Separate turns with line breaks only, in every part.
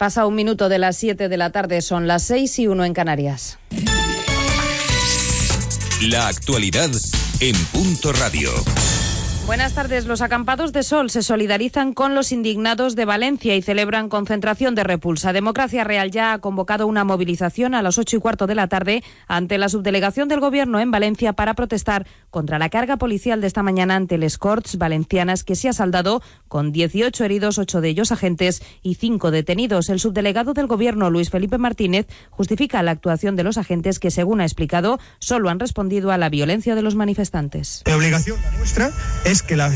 Pasa un minuto de las 7 de la tarde, son las 6 y 1 en Canarias.
La actualidad en punto radio.
Buenas tardes. Los acampados de Sol se solidarizan con los indignados de Valencia y celebran concentración de repulsa. Democracia Real ya ha convocado una movilización a las ocho y cuarto de la tarde ante la subdelegación del Gobierno en Valencia para protestar contra la carga policial de esta mañana ante les Corts valencianas que se ha saldado con 18 heridos, ocho de ellos agentes y cinco detenidos. El subdelegado del Gobierno, Luis Felipe Martínez, justifica la actuación de los agentes que, según ha explicado, solo han respondido a la violencia de los manifestantes.
La obligación nuestra es que la,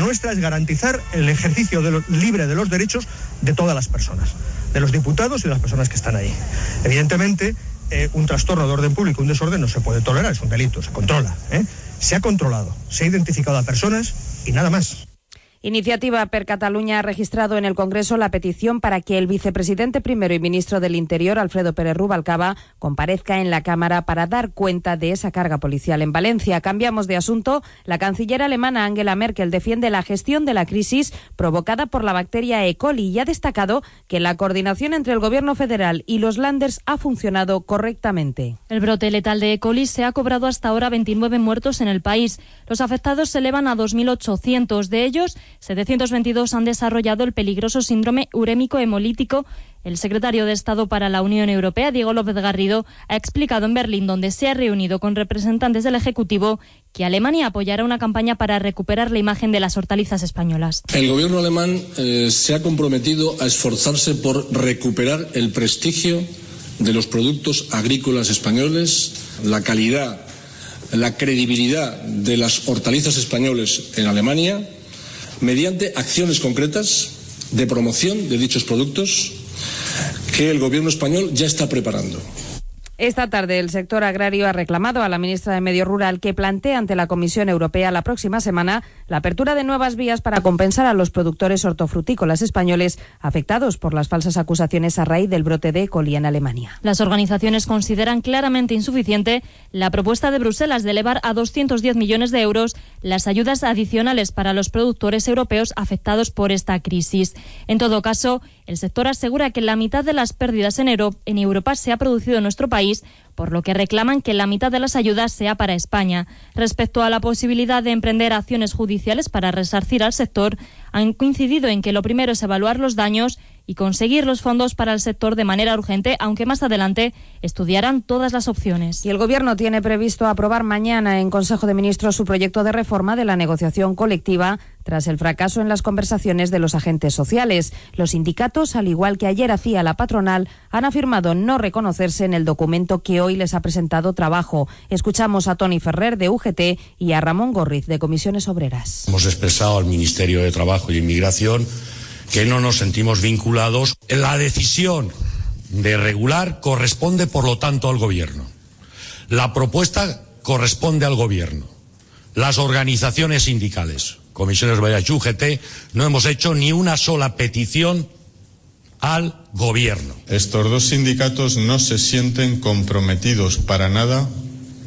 nuestra es garantizar el ejercicio libre de los derechos de todas las personas, de los diputados y de las personas que están ahí. Evidentemente, eh, un trastorno de orden público, un desorden no se puede tolerar, es un delito, se controla. ¿eh? Se ha controlado, se ha identificado a personas y nada más.
Iniciativa per Cataluña ha registrado en el Congreso la petición para que el vicepresidente primero y ministro del Interior, Alfredo Pérez Rubalcaba, comparezca en la Cámara para dar cuenta de esa carga policial en Valencia. Cambiamos de asunto. La canciller alemana Angela Merkel defiende la gestión de la crisis provocada por la bacteria E. coli y ha destacado que la coordinación entre el Gobierno federal y los Landers ha funcionado correctamente.
El brote letal de E. coli se ha cobrado hasta ahora 29 muertos en el país. Los afectados se elevan a 2.800. De ellos, 722 han desarrollado el peligroso síndrome urémico hemolítico. El secretario de Estado para la Unión Europea, Diego López Garrido, ha explicado en Berlín, donde se ha reunido con representantes del Ejecutivo, que Alemania apoyará una campaña para recuperar la imagen de las hortalizas españolas.
El gobierno alemán eh, se ha comprometido a esforzarse por recuperar el prestigio de los productos agrícolas españoles, la calidad, la credibilidad de las hortalizas españoles en Alemania, mediante acciones concretas de promoción de dichos productos que el gobierno español ya está preparando.
Esta tarde el sector agrario ha reclamado a la ministra de Medio Rural que plantee ante la Comisión Europea la próxima semana la apertura de nuevas vías para compensar a los productores hortofrutícolas españoles afectados por las falsas acusaciones a raíz del brote de E. coli en Alemania.
Las organizaciones consideran claramente insuficiente la propuesta de Bruselas de elevar a 210 millones de euros las ayudas adicionales para los productores europeos afectados por esta crisis. En todo caso, el sector asegura que la mitad de las pérdidas en, Euro- en Europa se ha producido en nuestro país, por lo que reclaman que la mitad de las ayudas sea para España. Respecto a la posibilidad de emprender acciones judiciales para resarcir al sector, han coincidido en que lo primero es evaluar los daños y conseguir los fondos para el sector de manera urgente, aunque más adelante estudiarán todas las opciones.
Y el Gobierno tiene previsto aprobar mañana en Consejo de Ministros su proyecto de reforma de la negociación colectiva tras el fracaso en las conversaciones de los agentes sociales. Los sindicatos, al igual que ayer hacía la patronal, han afirmado no reconocerse en el documento que hoy les ha presentado Trabajo. Escuchamos a Tony Ferrer de UGT y a Ramón Gorriz de Comisiones Obreras.
Hemos expresado al Ministerio de Trabajo y Inmigración que no nos sentimos vinculados. La decisión de regular corresponde, por lo tanto, al Gobierno. La propuesta corresponde al Gobierno. Las organizaciones sindicales, Comisiones Obreras y UGT, no hemos hecho ni una sola petición al Gobierno.
Estos dos sindicatos no se sienten comprometidos para nada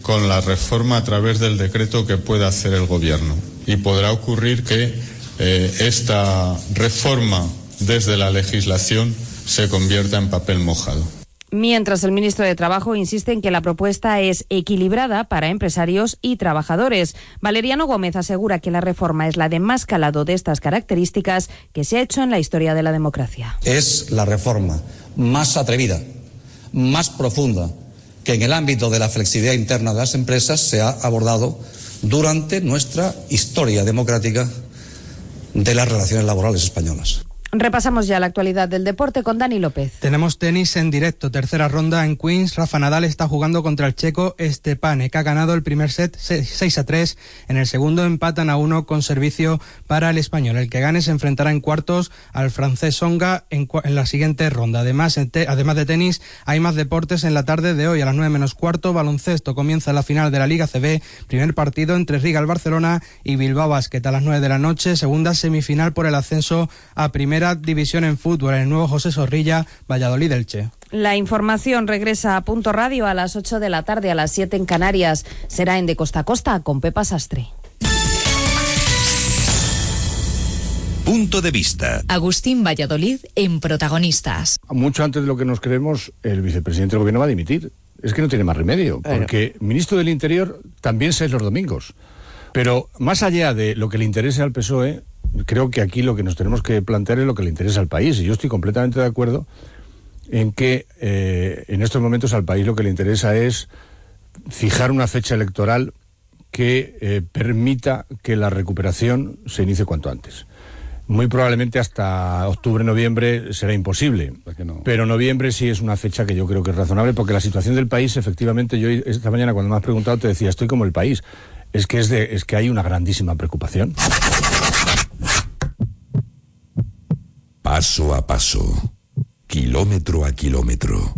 con la reforma a través del decreto que pueda hacer el Gobierno. Y podrá ocurrir que eh, esta reforma desde la legislación se convierta en papel mojado.
Mientras el ministro de Trabajo insiste en que la propuesta es equilibrada para empresarios y trabajadores. Valeriano Gómez asegura que la reforma es la de más calado de estas características que se ha hecho en la historia de la democracia.
Es la reforma más atrevida, más profunda que en el ámbito de la flexibilidad interna de las empresas se ha abordado durante nuestra historia democrática de las relaciones laborales españolas.
Repasamos ya la actualidad del deporte con Dani López.
Tenemos tenis en directo, tercera ronda en Queens. Rafa Nadal está jugando contra el checo Estepane, que ha ganado el primer set 6 a 3. En el segundo empatan a uno con servicio para el español. El que gane se enfrentará en cuartos al francés Songa en, la siguiente ronda. Además, además de tenis, hay más deportes en la tarde de hoy. A las 9 menos cuarto, baloncesto comienza la final de la Liga CB. Primer partido entre Riga el Barcelona y Bilbao Basket a las 9 de la noche. Segunda semifinal por el ascenso a primera división en fútbol, el nuevo José Zorrilla, Valladolid Elche.
La información regresa a Punto Radio a las 8 de la tarde, a las 7 en Canarias. Será en De Costa a Costa con Pepa Sastre.
Punto de vista.
Agustín Valladolid en Protagonistas.
Mucho antes de lo que nos creemos, el vicepresidente del gobierno va a dimitir. Es que no tiene más remedio, porque ministro del Interior también se es los domingos. Pero más allá de lo que le interese al PSOE, creo que aquí lo que nos tenemos que plantear es lo que le interesa al país. Y yo estoy completamente de acuerdo en que eh, en estos momentos al país lo que le interesa es fijar una fecha electoral que eh, permita que la recuperación se inicie cuanto antes. Muy probablemente hasta octubre, noviembre será imposible. Pero noviembre sí es una fecha que yo creo que es razonable porque la situación del país, efectivamente, yo esta mañana cuando me has preguntado te decía, estoy como el país. Es que, es, de, es que hay una grandísima preocupación.
Paso a paso, kilómetro a kilómetro.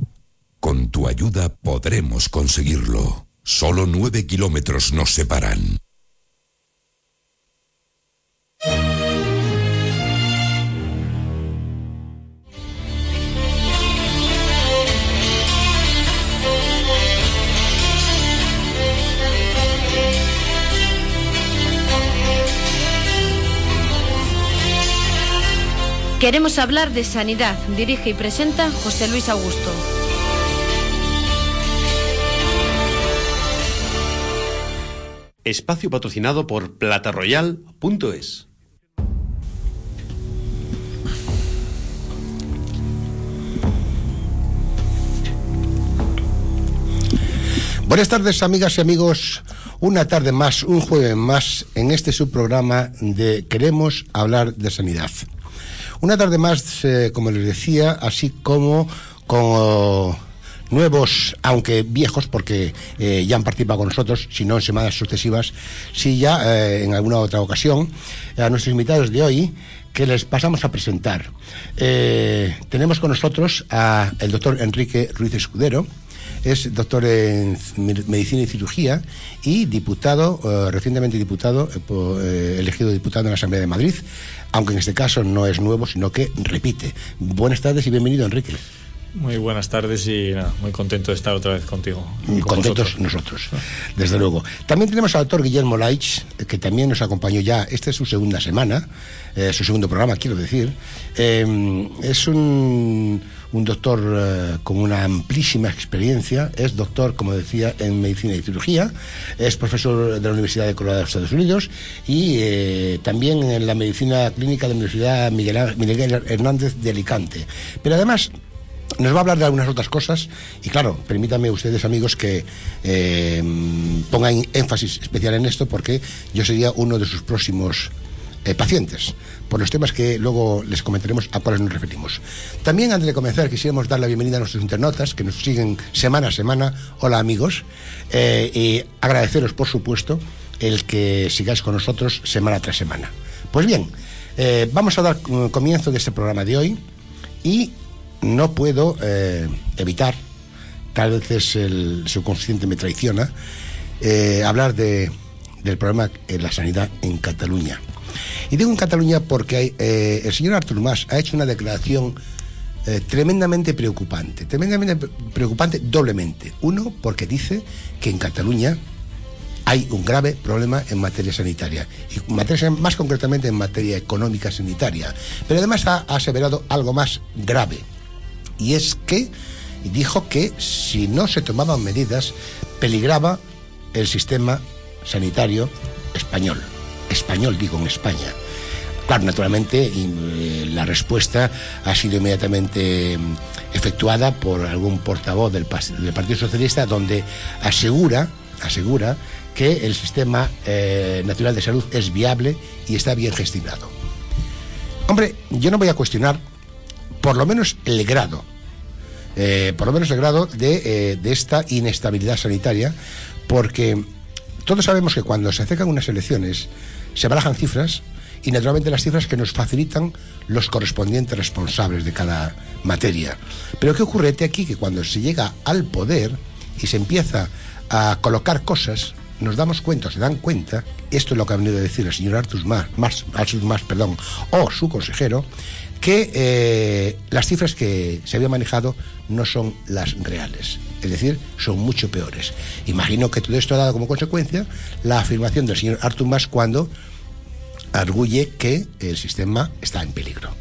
Con tu ayuda podremos conseguirlo. Solo nueve kilómetros nos separan.
Queremos hablar de sanidad. Dirige y presenta José Luis Augusto.
Espacio patrocinado por plataroyal.es.
Buenas tardes, amigas y amigos. Una tarde más, un jueves más en este subprograma de Queremos hablar de sanidad. Una tarde más, eh, como les decía, así como con oh, nuevos, aunque viejos, porque eh, ya han participado con nosotros, si no en semanas sucesivas, si ya eh, en alguna otra ocasión, a nuestros invitados de hoy, que les pasamos a presentar. tenemos con nosotros al doctor Enrique Ruiz Escudero, es doctor en medicina y cirugía y diputado, recientemente diputado, elegido diputado en la Asamblea de Madrid aunque en este caso no es nuevo, sino que repite. Buenas tardes y bienvenido, Enrique.
Muy buenas tardes y muy contento de estar otra vez contigo.
Contentos nosotros, desde luego. También tenemos al doctor Guillermo Laich, que también nos acompañó ya. Esta es su segunda semana, eh, su segundo programa, quiero decir. Eh, es un, doctor eh, con una amplísima experiencia. Es doctor, como decía, en medicina y cirugía. Es profesor de la Universidad de Colorado de Estados Unidos y también en la medicina clínica de la Universidad Miguel Hernández de Alicante. Pero además nos va a hablar de algunas otras cosas y claro, permítanme ustedes amigos que eh, pongan énfasis especial en esto porque yo sería uno de sus próximos eh, pacientes por los temas que luego les comentaremos a cuáles nos referimos. También antes de comenzar quisiéramos dar la bienvenida a nuestros internautas que nos siguen semana a semana. Hola amigos eh, y agradeceros por supuesto el que sigáis con nosotros semana tras semana. Pues bien, vamos a dar comienzo de este programa de hoy y no puedo eh, evitar, tal vez el subconsciente me traiciona, eh, hablar de, del problema en la sanidad en Cataluña. Y digo en Cataluña porque eh, el señor Artur Mas ha hecho una declaración tremendamente preocupante, tremendamente preocupante doblemente. Uno, porque dice que en Cataluña hay un grave problema en materia sanitaria, y materia, más concretamente en materia económica sanitaria. Pero además ha aseverado algo más grave y es que dijo que si no se tomaban medidas peligraba el sistema sanitario español. Español digo en España. Claro, naturalmente eh, la respuesta ha sido inmediatamente mm, efectuada por algún portavoz del, Partido Socialista donde asegura, asegura que el sistema eh, nacional de salud es viable y está bien gestionado. Hombre, yo no voy a cuestionar por lo menos el grado, eh, por lo menos el grado de, eh, de esta inestabilidad sanitaria, porque todos sabemos que cuando se acercan unas elecciones se barajan cifras y naturalmente las cifras que nos facilitan los correspondientes responsables de cada materia. Pero ¿qué ocurre aquí? Que cuando se llega al poder y se empieza a colocar cosas, nos damos cuenta, se dan cuenta, esto es lo que ha venido a decir el señor Artur Mas, perdón, o su consejero, que eh, las cifras que se había manejado no son las reales, es decir, son mucho peores. Imagino que todo esto ha dado como consecuencia la afirmación del señor Artur Mas cuando arguye que el sistema está en peligro.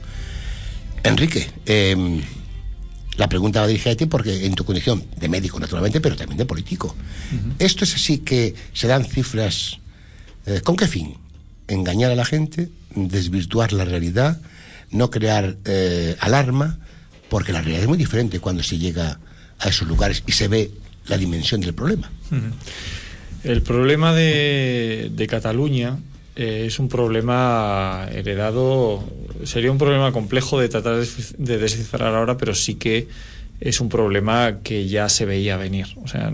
Enrique, eh, la pregunta va dirigida a ti porque en tu condición de médico, naturalmente, pero también de político. ¿Esto es así que se dan cifras? eh, ¿Con qué fin? Engañar a la gente, desvirtuar la realidad, no crear eh, alarma, porque la realidad es muy diferente cuando se llega a esos lugares y se ve la dimensión del problema.
El problema de, de Cataluña eh, es un problema heredado, sería un problema complejo de tratar de, de descifrar ahora, pero sí que es un problema que ya se veía venir. O sea,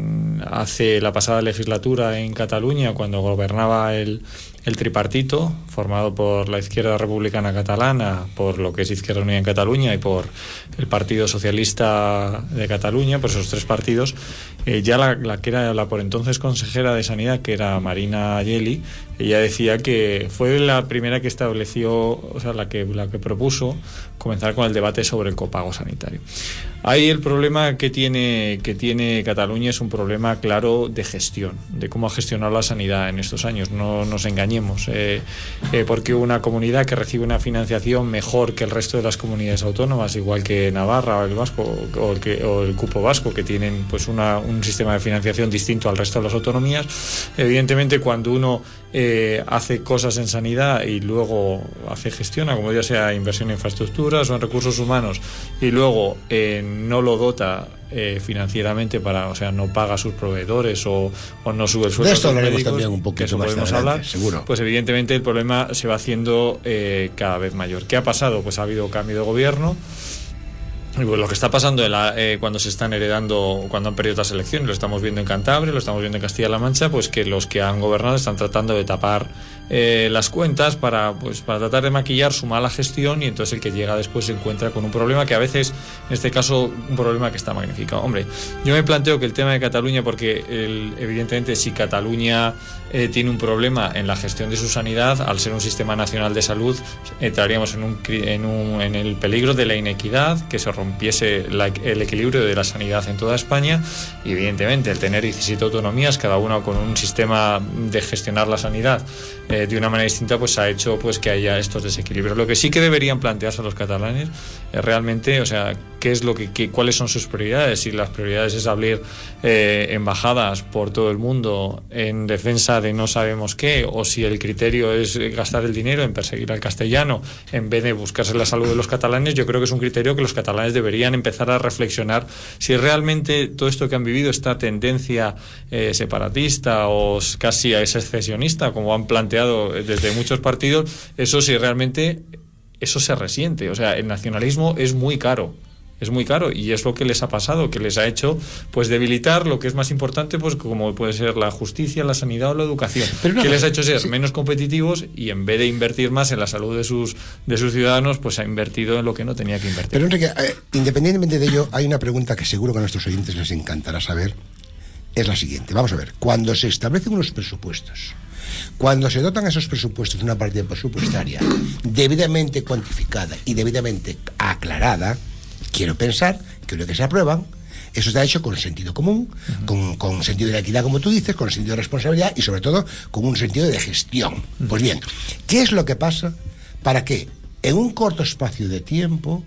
hace la pasada legislatura en Cataluña, cuando gobernaba el, el tripartito, formado por la izquierda republicana catalana, por lo que es Izquierda Unida en Cataluña y por el Partido Socialista de Cataluña, por esos tres partidos, eh, ya la, la, que era la por entonces consejera de Sanidad, que era Marina Ayeli, ella decía que fue la primera que estableció, o sea, la que, la que propuso comenzar con el debate sobre el copago sanitario. Ahí el problema que tiene, que tiene Cataluña es un problema claro de gestión, de cómo ha gestionado la sanidad en estos años. No nos engañemos, eh, eh, porque una comunidad que recibe una financiación mejor que el resto de las comunidades autónomas, igual que Navarra o el Vasco o el, que, o el Cupo Vasco, que tienen pues una, un sistema de financiación distinto al resto de las autonomías, evidentemente cuando uno eh, hace cosas en sanidad y luego hace gestiona, como ya sea inversión en infraestructuras o en recursos humanos, y luego eh, no lo dota eh, financieramente para, o sea, no paga a sus proveedores o, o no sube el sueldo.
De esto hablaremos también un poquito más
podemos
adelante,
hablar,
seguro.
Pues evidentemente el problema se va haciendo eh, cada vez mayor. ¿Qué ha pasado? Pues ha habido cambio de gobierno. Lo que está pasando en la, eh, cuando se están heredando, cuando han perdido otras elecciones, lo estamos viendo en Cantabria, lo estamos viendo en Castilla-La Mancha, pues que los que han gobernado están tratando de tapar eh, las cuentas para, pues, para tratar de maquillar su mala gestión y entonces el que llega después se encuentra con un problema que a veces, en este caso, un problema que está magnificado. Hombre, yo me planteo que el tema de Cataluña, porque el, evidentemente si Cataluña eh, tiene un problema en la gestión de su sanidad, al ser un sistema nacional de salud, entraríamos en, un, en, un, en el peligro de la inequidad, que se rompiese la- el equilibrio de la sanidad en toda España. Y evidentemente, el tener 17 autonomías, cada una con un sistema de gestionar la sanidad eh, de una manera distinta, pues ha hecho pues que haya estos desequilibrios. Lo que sí que deberían plantearse los catalanes es realmente, o sea, qué es lo que, qué- cuáles son sus prioridades. Si las prioridades es abrir eh, embajadas por todo el mundo en defensa de no sabemos qué, o si el criterio es gastar el dinero en perseguir al castellano en vez de buscarse la salud de los catalanes, yo creo que es un criterio que los catalanes deberían empezar a reflexionar si realmente todo esto que han vivido, esta tendencia eh, separatista o casi a secesionista, como han planteado desde muchos partidos, eso si realmente eso se resiente. O sea, el nacionalismo es muy caro. Es muy caro y es lo que les ha pasado, que les ha hecho pues debilitar lo que es más importante, pues como puede ser la justicia, la sanidad o la educación.
Pero no,
que les ha hecho ser
sí.
menos competitivos y en vez de invertir más en la salud de sus de sus ciudadanos, pues ha invertido en lo que no tenía que invertir.
Pero Enrique, eh, independientemente de ello, hay una pregunta que seguro que a nuestros oyentes les encantará saber. Es la siguiente. Vamos a ver. Cuando se establecen unos presupuestos, cuando se dotan esos presupuestos de una partida presupuestaria debidamente cuantificada y debidamente aclarada, quiero pensar que lo que se aprueban, eso está hecho con sentido común, con, con sentido de la equidad, como tú dices, con sentido de responsabilidad y sobre todo con un sentido de gestión. Pues bien, ¿qué es lo que pasa para que en un corto espacio de tiempo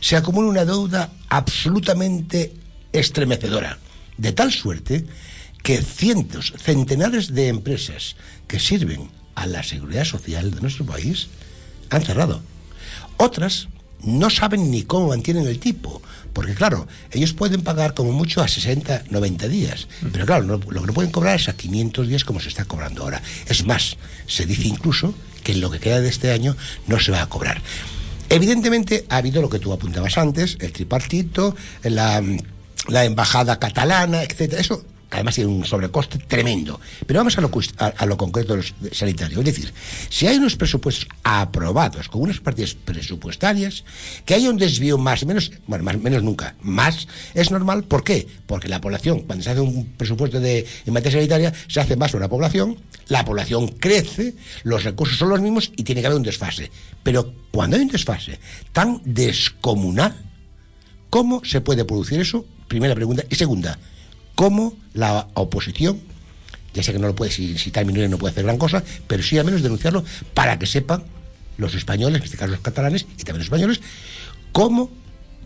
se acumula una deuda absolutamente estremecedora, de tal suerte que cientos, centenares de empresas que sirven a la seguridad social de nuestro país han cerrado. Otras no saben ni cómo mantienen el tipo, porque claro, ellos pueden pagar como mucho a 60, 90 días, pero claro, no- lo que no pueden cobrar es a 500 días como se está cobrando ahora. Es más, se dice incluso que en lo que queda de este año no se va a cobrar. Evidentemente ha habido lo que tú apuntabas antes, el tripartito, la, la embajada catalana, etcétera. Eso además tiene un sobrecoste tremendo. Pero vamos a lo, a, a lo concreto de los- de sanitario. Es decir, si hay unos presupuestos aprobados con unas partidas presupuestarias, que haya un desvío más o menos, bueno, más menos nunca, más es normal. ¿Por qué? Porque la población, cuando se hace un presupuesto de, en materia sanitaria, se hace más sobre la población, la población crece, los recursos son los mismos y tiene que haber un desfase. Pero cuando hay un desfase tan descomunal, ¿Cómo se puede producir eso? Primera pregunta. Y segunda, ¿cómo la oposición, ya sé que no lo puede, si, si no puede hacer gran cosa, pero sí al menos denunciarlo para que sepan los españoles, en este caso los catalanes y también los españoles, cómo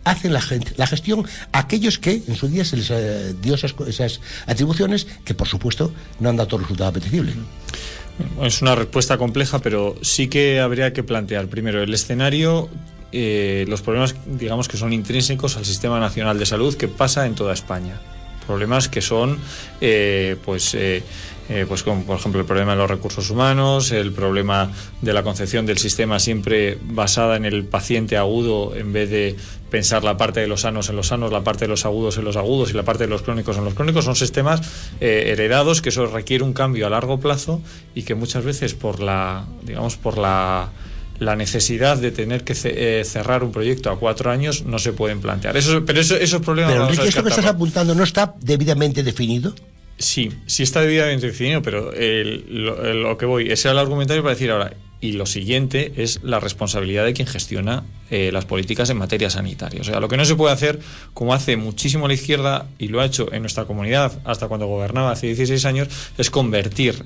hacen la, gen- la gestión aquellos que en su día se les eh, dio esas, atribuciones que por supuesto no han dado todo resultado apetecible.
Es una respuesta compleja, pero sí que habría que plantear primero el escenario, eh, los problemas, digamos, que son intrínsecos al Sistema Nacional de Salud que pasa en toda España. Problemas que son, eh, pues, eh, eh, pues como por ejemplo el problema de los recursos humanos, el problema de la concepción del sistema siempre basada en el paciente agudo en vez de pensar la parte de los sanos en los sanos, la parte de los agudos en los agudos y la parte de los crónicos en los crónicos. Son sistemas eh, heredados que eso requiere un cambio a largo plazo y que muchas veces por la, digamos, por la la necesidad de tener que ce- eh, cerrar un proyecto a cuatro años no se pueden plantear. Eso, pero eso- esos problemas
Pero Enrique, esto que estás apuntando no está debidamente definido.
Sí, sí está debidamente definido, pero el- lo, el- lo que voy, ese era el argumentario para decir ahora, y lo siguiente es la responsabilidad de quien gestiona eh, las políticas en materia sanitaria. O sea, lo que no se puede hacer, como hace muchísimo la izquierda, y lo ha hecho en nuestra comunidad hasta cuando gobernaba hace 16 años, es convertir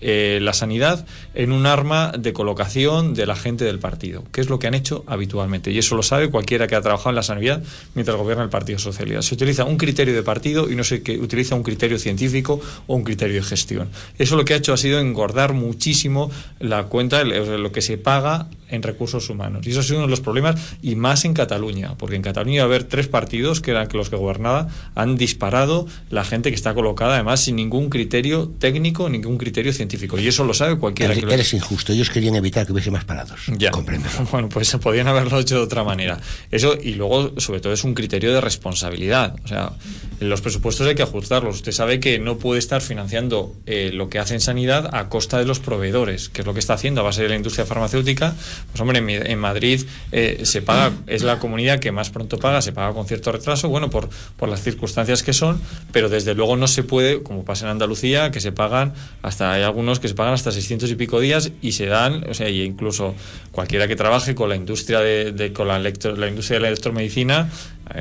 eh, la sanidad en un arma de colocación de la gente del partido, que es lo que han hecho habitualmente. Y eso lo sabe cualquiera que ha trabajado en la sanidad mientras gobierna el Partido Socialista. Se utiliza un criterio de partido y no se utiliza un criterio científico o un criterio de gestión. Eso lo que ha hecho ha sido engordar muchísimo la cuenta, lo que se paga en recursos humanos. Y eso ha sido uno de los problemas, y más en Cataluña, porque en Cataluña va a haber tres partidos, que eran los que gobernaban, han disparado la gente que está colocada, además, sin ningún criterio técnico, ningún criterio científico. Y eso lo sabe cualquiera. que
Enrique,
lo-
eres injusto. Ellos querían evitar que hubiese más parados.
ya. Bueno, pues podían haberlo hecho de otra manera. Eso, y luego, sobre todo, es un criterio de responsabilidad. O sea, los presupuestos hay que ajustarlos. Usted sabe que no puede estar financiando eh, lo que hace en sanidad a costa de los proveedores, que es lo que está haciendo a base de la industria farmacéutica. Pues, hombre, en, Madrid eh, se paga, es la comunidad que más pronto paga, se paga con cierto retraso, bueno, por, por las circunstancias que son, pero desde luego no se puede, como pasa en Andalucía, que se pagan hasta, hay algunos que se pagan hasta 600 y pico días y se dan, o sea, y incluso cualquiera que trabaje con la industria de, de- con la, electro- la industria de la electromedicina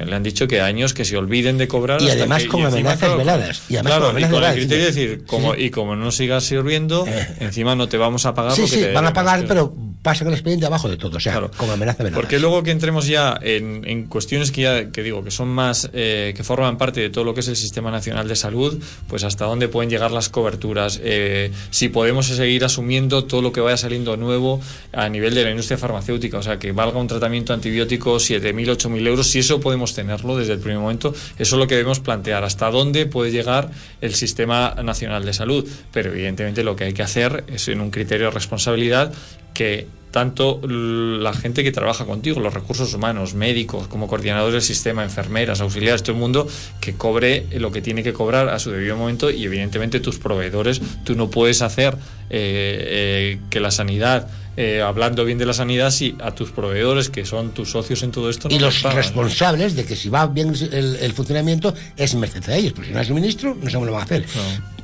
le han dicho que años que se olviden de cobrar
Y además
que-
con amenazas
claro,
veladas. Y además
claro,
con amenazas
y con el
veladas,
criterio de
sí.
decir como, y como no sigas sirviendo encima no te vamos a pagar
Sí, sí,
te
van a pagar, pero pasan el expediente abajo de todo. O sea, con amenaza velada.
porque luego que entremos ya en, en cuestiones que ya que digo que son más eh, que forman parte de todo lo que es el sistema nacional de salud, pues hasta dónde pueden llegar las coberturas, eh, si podemos seguir asumiendo todo lo que vaya saliendo nuevo a nivel de la industria farmacéutica, o sea que valga un tratamiento antibiótico 7.000, 8.000 euros, si eso podemos tenerlo desde el primer momento, eso es lo que debemos plantear, hasta dónde puede llegar el sistema nacional de salud, pero evidentemente lo que hay que hacer es en un criterio de responsabilidad que tanto la gente que trabaja contigo, los recursos humanos, médicos, como coordinadores del sistema, enfermeras, auxiliares, todo el mundo, que cobre lo que tiene que cobrar a su debido momento y evidentemente tus proveedores, tú no puedes hacer eh, eh, que la sanidad, eh, hablando bien de la sanidad, si a tus proveedores, que son tus socios en todo esto, no
y los
pagan.
responsables de que si va bien el, el funcionamiento es merced a ellos, porque si no es el ministro, no cómo lo van a hacer.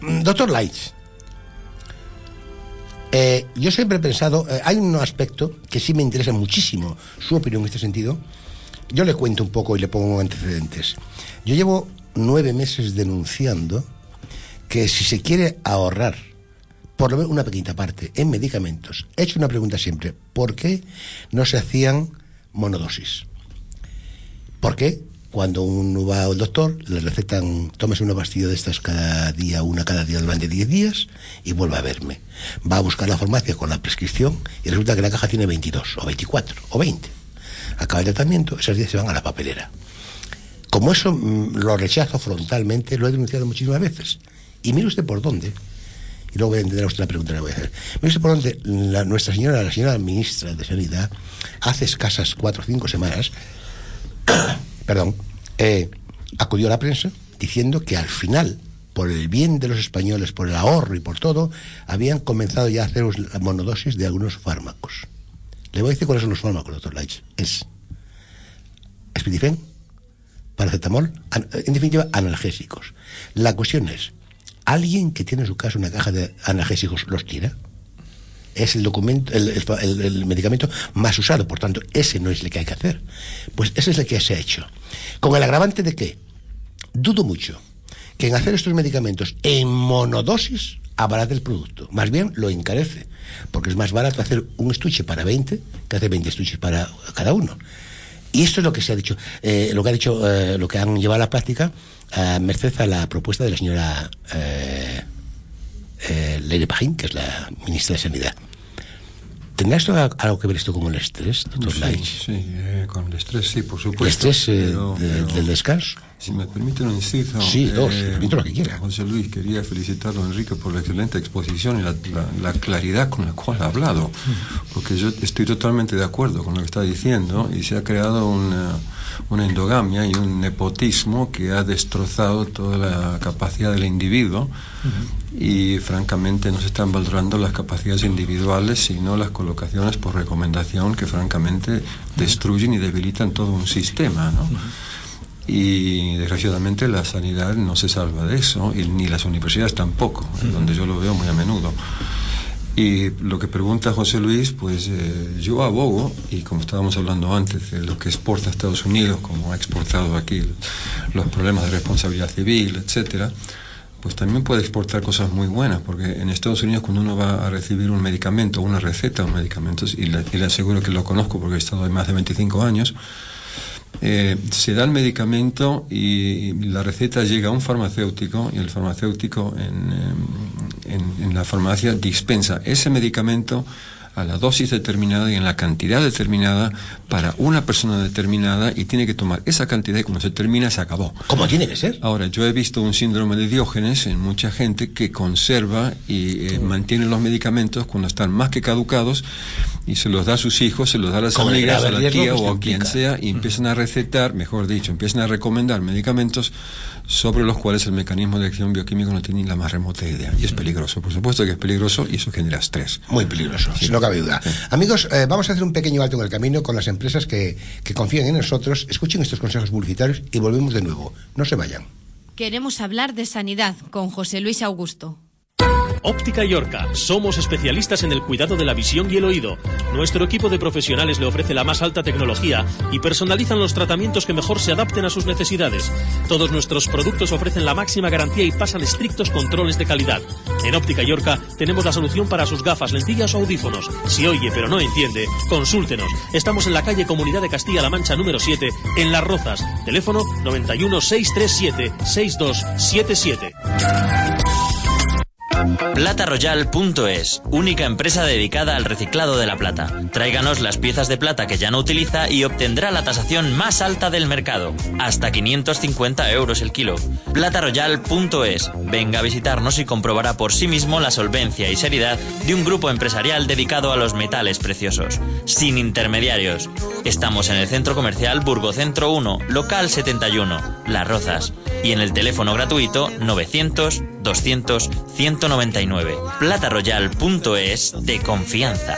Mm, Doctor Lights, eh, yo siempre he pensado, eh, hay un aspecto que sí me interesa muchísimo su opinión en este sentido. Yo le cuento un poco y le pongo antecedentes. Yo llevo nueve meses denunciando que si se quiere ahorrar por lo menos una pequeña parte en medicamentos, he hecho una pregunta siempre, ¿por qué no se hacían monodosis? ¿Por qué? Cuando uno va al doctor, le recetan, tómese una pastilla de estas cada día, una cada día durante 10 días y vuelve a verme. Va a buscar la farmacia con la prescripción y resulta que la caja tiene 22 o 24 o 20. Acaba el tratamiento, esos días se van a la papelera. Como eso mm, lo rechazo frontalmente, lo he denunciado muchísimas veces. Y mire usted por dónde. Y luego voy a entender usted la pregunta que le voy a hacer. Me dice por dónde nuestra señora, la señora ministra de Sanidad, hace escasas cuatro o cinco semanas, perdón, eh, acudió a la prensa diciendo que al final, por el bien de los españoles, por el ahorro y por todo, habían comenzado ya a hacer la monodosis de algunos fármacos. Le voy a decir cuáles son los fármacos, doctor Leitch. Es Spidifen, paracetamol, en definitiva, analgésicos. La cuestión es, ¿alguien que tiene en su casa una caja de analgésicos los tira? Es el documento, el, el medicamento más usado, por tanto, ese no es el que hay que hacer. Pues ese es el que se ha hecho. Con el agravante de que dudo mucho que en hacer estos medicamentos en monodosis abarate el producto. Más bien lo encarece, porque es más barato hacer un estuche para 20 que hacer 20 estuches para cada uno. Y esto es lo que se ha dicho, eh, lo que ha dicho, eh, lo que han llevado a la práctica, a merced a la propuesta de la señora eh, eh, Leire Pajín, que es la ministra de Sanidad. ¿Tendrá esto algo que ver esto con el estrés, doctor
Sí, sí, eh, con el estrés sí, por supuesto.
¿El estrés eh,
pero-
de-
pero-
del descanso?
Si me permite un inciso.
Sí, dos, permito lo que quiera.
José Luis, quería felicitarlo, Enrique, por la excelente exposición y la, la- la claridad con la cual ha hablado. Porque yo estoy totalmente de acuerdo con lo que está diciendo y se ha creado una, una endogamia y un nepotismo que ha destrozado toda la capacidad del individuo. Y francamente no se están valorando las capacidades individuales sino las colocaciones por recomendación que francamente destruyen y debilitan todo un sistema ¿no? y desgraciadamente la sanidad no se salva de eso y ni las universidades tampoco donde yo lo veo muy a menudo y lo que pregunta José Luis, pues eh, yo abogo, y como estábamos hablando antes, de lo que exporta a Estados Unidos, como ha exportado aquí los problemas de responsabilidad civil, etcétera, pues también puede exportar cosas muy buenas, porque en Estados Unidos cuando uno va a recibir un medicamento, una receta de un medicamento, y le, y le aseguro que lo conozco porque he estado ahí más de 25 años, eh, se da el medicamento y la receta llega a un farmacéutico y el farmacéutico en, en- en la farmacia dispensa ese medicamento a la dosis determinada y en la cantidad determinada para una persona determinada y tiene que tomar esa cantidad y cuando se termina se acabó.
Como tiene que ser.
Ahora, yo he visto un síndrome de Diógenes en mucha gente que conserva y eh, mantiene los medicamentos cuando están más que caducados y se los da a sus hijos, se los da a las amigas, a la tía
que
o a quien sea y empiezan a recetar, mejor dicho, empiezan a recomendar medicamentos sobre los cuales el mecanismo de acción bioquímico no tiene ni la más remota idea. Y es peligroso, por supuesto que es peligroso y eso genera estrés.
Muy peligroso, si no cabe duda. Amigos, eh, vamos a hacer un pequeño alto en el camino con las empresas que, que confían en nosotros. Escuchen estos consejos publicitarios y volvemos de nuevo. No se vayan.
Queremos hablar de sanidad con José Luis Augusto.
Óptica Yorca. Somos especialistas en el cuidado de la visión y el oído. Nuestro equipo de profesionales le ofrece la más alta tecnología y personalizan los tratamientos que mejor se adapten a sus necesidades. Todos nuestros productos ofrecen la máxima garantía y pasan estrictos controles de calidad. En Óptica Yorca tenemos la solución para sus gafas, lentillas o audífonos. Si oye pero no entiende, consúltenos. Estamos en la calle Comunidad de Castilla-La Mancha número 7, en Las Rozas. Teléfono 91 637 6277.
PlataRoyal.es, única empresa dedicada al reciclado de la plata. Tráiganos las piezas de plata que ya no utiliza y obtendrá la tasación más alta del mercado, hasta 550 euros el kilo. PlataRoyal.es, venga a visitarnos y comprobará por sí mismo la solvencia y seriedad de un grupo empresarial dedicado a los metales preciosos, sin intermediarios. Estamos en el centro comercial Burgocentro 1, local 71, Las Rozas, y en el teléfono gratuito 900 200 199. PlataRoyal.es de confianza.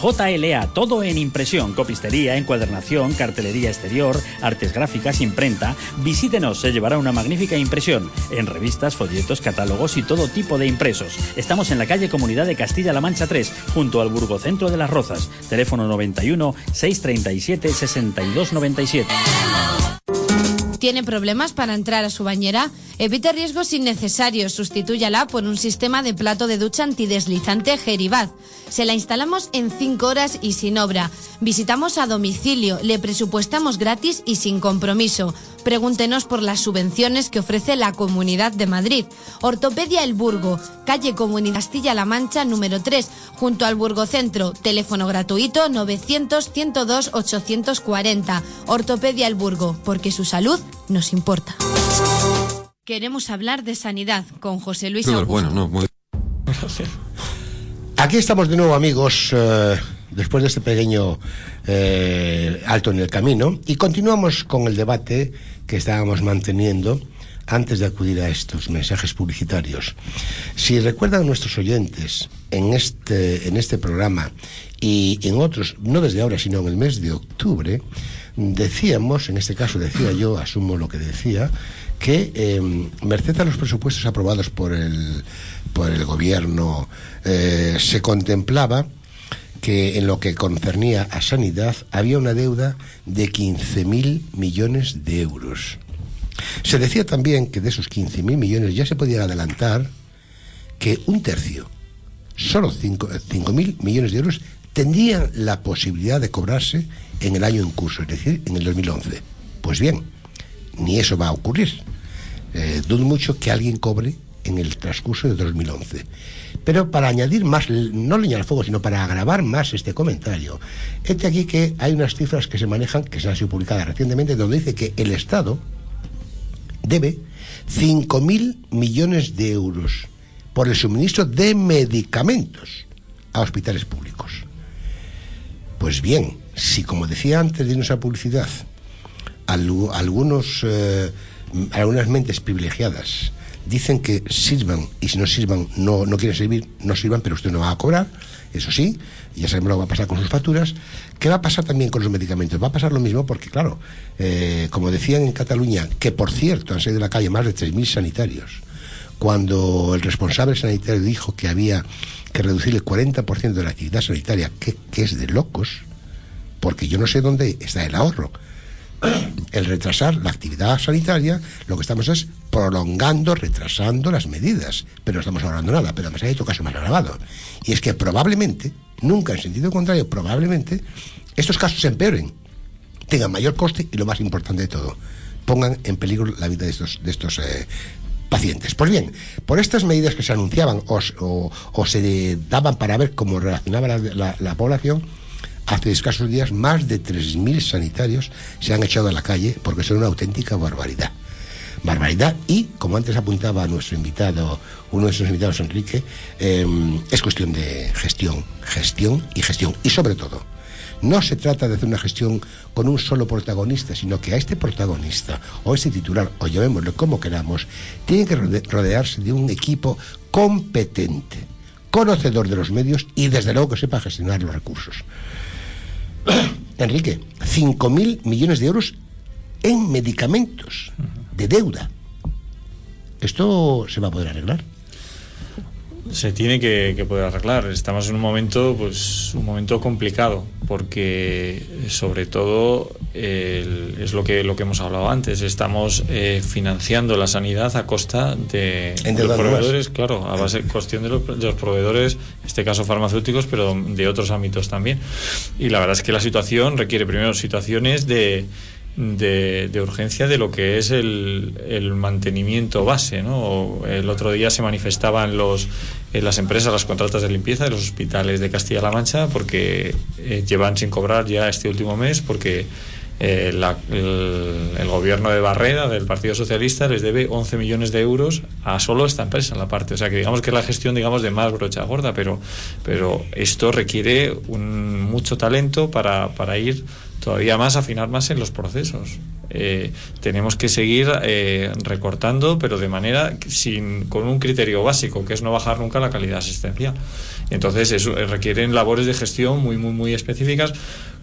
JLA, todo en impresión, copistería, encuadernación, cartelería exterior, artes gráficas, imprenta. Visítenos, se llevará una magnífica impresión en revistas, folletos, catálogos y todo tipo de impresos. Estamos en la calle Comunidad de Castilla-La Mancha 3, junto al Burgocentro de las Rozas. Teléfono 91 637 6297.
¿Tiene problemas para entrar a su bañera? Evite riesgos innecesarios. Sustitúyala por un sistema de plato de ducha antideslizante Geribaz. Se la instalamos en 5 horas y sin obra. Visitamos a domicilio, le presupuestamos gratis y sin compromiso. Pregúntenos por las subvenciones que ofrece la Comunidad de Madrid. Ortopedia El Burgo, calle Comunidad Castilla-La Mancha número 3, junto al Burgocentro. Teléfono gratuito 900 102 840. Ortopedia El Burgo, porque su salud nos importa. queremos hablar de sanidad con José Luis Augusto.
bueno, no, muy- Aquí estamos de nuevo, amigos, eh, después de este pequeño eh, alto en el camino, y continuamos con el debate que estábamos manteniendo antes de acudir a estos mensajes publicitarios. Si recuerdan nuestros oyentes en este, en este programa y en otros, no desde ahora, sino en el mes de octubre, decíamos, en este caso decía yo, asumo lo que decía, que eh, merced a los presupuestos aprobados por el, por el gobierno eh, se contemplaba que en lo que concernía a sanidad había una deuda de 15.000 millones de euros. Se decía también que de esos 15.000 millones ya se podía adelantar que un tercio, solo 5.000 millones de euros, tendrían la posibilidad de cobrarse en el año en curso, es decir, en el 2011. Pues bien, ni eso va a ocurrir. Eh, dudo mucho que alguien cobre en el transcurso de 2011. Pero para añadir más, no leña al fuego, sino para agravar más este comentario, este aquí que hay unas cifras que se manejan, que se han sido publicadas recientemente, donde dice que el Estado debe 5.000 millones de euros por el suministro de medicamentos a hospitales públicos. Pues bien, si como decía antes de irnos a publicidad, algu- algunos, eh, algunas mentes privilegiadas dicen que sirvan y si no sirvan, no, no quieren servir, no sirvan, pero usted no va a cobrar, eso sí, ya sabemos lo que va a pasar con sus facturas. ¿Qué va a pasar también con los medicamentos? Va a pasar lo mismo porque, claro, eh, como decían en Cataluña, que por cierto han salido de la calle más de 3.000 sanitarios, cuando el responsable sanitario dijo que había que reducir el 40% de la actividad sanitaria, que, que es de locos, porque yo no sé dónde está el ahorro. El retrasar la actividad sanitaria, lo que estamos es prolongando, retrasando las medidas, pero no estamos ahorrando nada, pero además hay otro caso más agravado. Y es que probablemente, nunca en sentido contrario, probablemente estos casos se empeoren, tengan mayor coste y lo más importante de todo, pongan en peligro la vida de estos, de estos eh, pacientes. Pues bien, por estas medidas que se anunciaban o, se daban para ver cómo relacionaba la, la- la población, hace escasos días más de 3.000 sanitarios se han echado a la calle porque son una auténtica barbaridad. Barbaridad y, como antes apuntaba nuestro invitado, uno de nuestros invitados, Enrique, eh, es cuestión de gestión, gestión y gestión. Y sobre todo, no se trata de hacer una gestión con un solo protagonista, sino que a este protagonista o este titular, o llamémoslo como queramos, tiene que rode- rodearse de un equipo competente, conocedor de los medios y desde luego que sepa gestionar los recursos. Enrique, 5.000 millones de euros en medicamentos de deuda. ¿Esto se va a poder arreglar?
Se tiene que, que poder arreglar. Estamos en un momento, pues, un momento complicado, porque sobre todo el- es lo que lo que hemos hablado antes. Estamos eh, financiando la sanidad a costa de, de los proveedores, claro, a base cuestión de los, de los proveedores, en este caso farmacéuticos, pero de otros ámbitos también. Y la verdad es que la situación requiere primero situaciones de de, de urgencia de lo que es el, mantenimiento base. ¿no? El otro día se manifestaban los, eh, las empresas, las contratas de limpieza de los hospitales de Castilla-La Mancha porque eh, llevan sin cobrar ya este último mes porque eh, el gobierno de Barrera, del Partido Socialista, les debe 11 millones de euros a solo esta empresa, la parte. O sea, que digamos que es la gestión, digamos, de más brocha gorda, pero, pero esto requiere un, mucho talento para, para ir todavía más, afinar más en los procesos. Eh, tenemos que seguir eh, recortando, pero de manera sin, con un criterio básico, que es no bajar nunca la calidad asistencial. Entonces, eso eh, requieren labores de gestión muy, muy, muy específicas.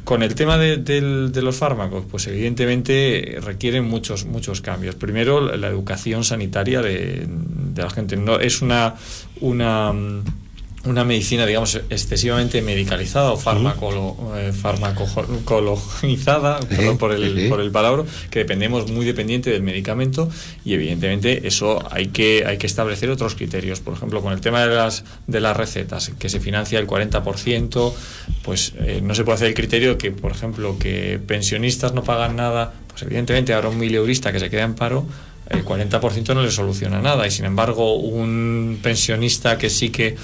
Con el tema de, de los fármacos, pues evidentemente requieren muchos, muchos cambios. Primero, la la educación sanitaria de, de la gente. No, es una, una, mm, una medicina, digamos, excesivamente medicalizada o farmacolo, eh, farmacologizada, perdón por el, por el palabra, que dependemos muy dependiente del medicamento y evidentemente eso hay que, hay que establecer otros criterios. Por ejemplo, con el tema de las, de las recetas, que se financia el 40%, pues eh, no se puede hacer el criterio que, por ejemplo, que pensionistas no pagan nada, pues evidentemente ahora un mileurista que se queda en paro el 40% no le soluciona nada. Y sin embargo un pensionista que sí que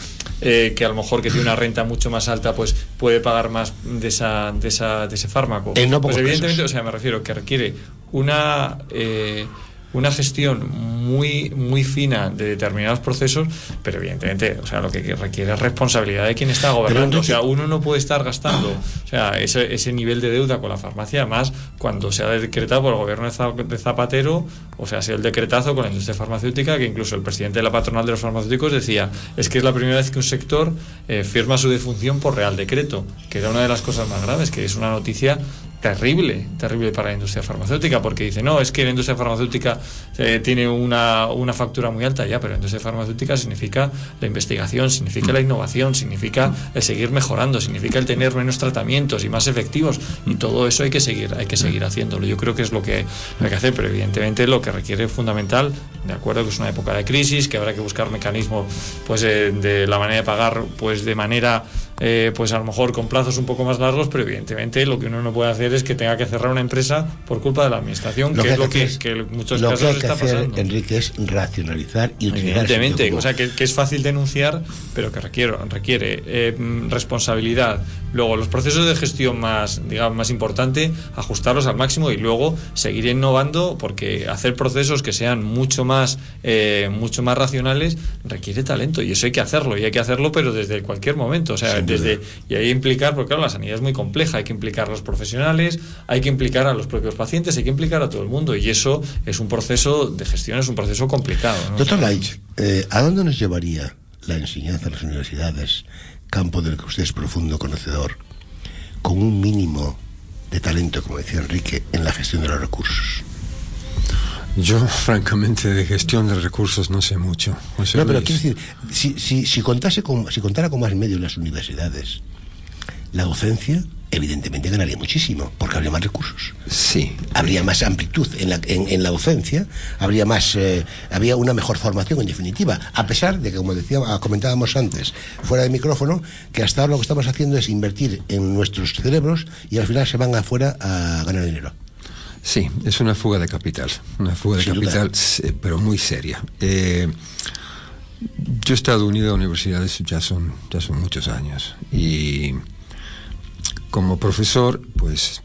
eh, que a lo mejor que tiene una renta mucho más alta pues puede pagar más de esa de, esa, de ese fármaco.
No
pues evidentemente o sea me refiero que requiere una eh, una gestión muy, muy fina de determinados procesos, pero evidentemente, o sea, lo que requiere es responsabilidad de quien está gobernando. O sea, uno no puede estar gastando, o sea, ese, ese nivel de deuda con la farmacia, además, cuando se ha decretado por el gobierno de Zapatero, o sea, ha sido el decretazo con la industria farmacéutica, que incluso el presidente de la patronal de los farmacéuticos decía, es que es la primera vez que un sector eh, firma su defunción por real decreto, que era una de las cosas más graves, que es una noticia terrible, terrible para la industria farmacéutica, porque dice, no, es que la industria farmacéutica eh, tiene una, una factura muy alta, ya, pero la industria farmacéutica significa la investigación, significa la innovación, significa el seguir mejorando, significa el tener menos tratamientos y más efectivos, y todo eso hay que seguir, hay que seguir haciéndolo. Yo creo que es lo que hay que hacer, pero evidentemente lo que requiere fundamental, de acuerdo que es una época de crisis, que habrá que buscar mecanismos pues eh, de la manera de pagar pues de manera eh, pues a lo mejor con plazos un poco más largos, pero evidentemente lo que uno no puede hacer es que tenga que cerrar una empresa por culpa de la administración, que,
que
es lo
que
en muchos
lo que
casos
hay que
está
hacer,
pasando.
Enrique, es racionalizar y utilizar
Evidentemente, o sea, que, que es fácil denunciar, pero que requiere, requiere eh, mm, responsabilidad. Luego, los procesos de gestión más, digamos, más importante, ajustarlos al máximo y luego seguir innovando, porque hacer procesos que sean mucho más, eh, mucho más racionales requiere talento y eso hay que hacerlo y hay que hacerlo, pero desde cualquier momento, o sea,
Sin duda.
desde y hay que implicar, porque claro, la sanidad es muy compleja, hay que implicar a los profesionales, hay que implicar a los propios pacientes, hay que implicar a todo el mundo y eso es un proceso de gestión, es un proceso complicado. ¿no?
Doctor Laich, eh, ¿a dónde nos llevaría la enseñanza en las universidades, campo del que usted es profundo conocedor, con un mínimo de talento, como decía Enrique, en la gestión de los recursos?
Yo, francamente, de gestión de recursos no sé mucho. José
No, pero
Luis.
quiero decir, si, si, si, contase con, si contara con más medios las universidades, la docencia evidentemente ganaría muchísimo, porque habría más recursos.
Sí.
Habría más amplitud en la, en, en la docencia, habría más, eh, habría una mejor formación en definitiva, a pesar de que, como decía, ah, comentábamos antes, fuera de micrófono, que hasta ahora lo que estamos haciendo es invertir en nuestros cerebros y al final se van afuera a ganar dinero.
Sí, es una fuga de capital, una fuga de
Sin duda.
capital, se- pero muy seria. Eh, yo he estado unido a universidades ya son, ya son muchos años y como profesor, pues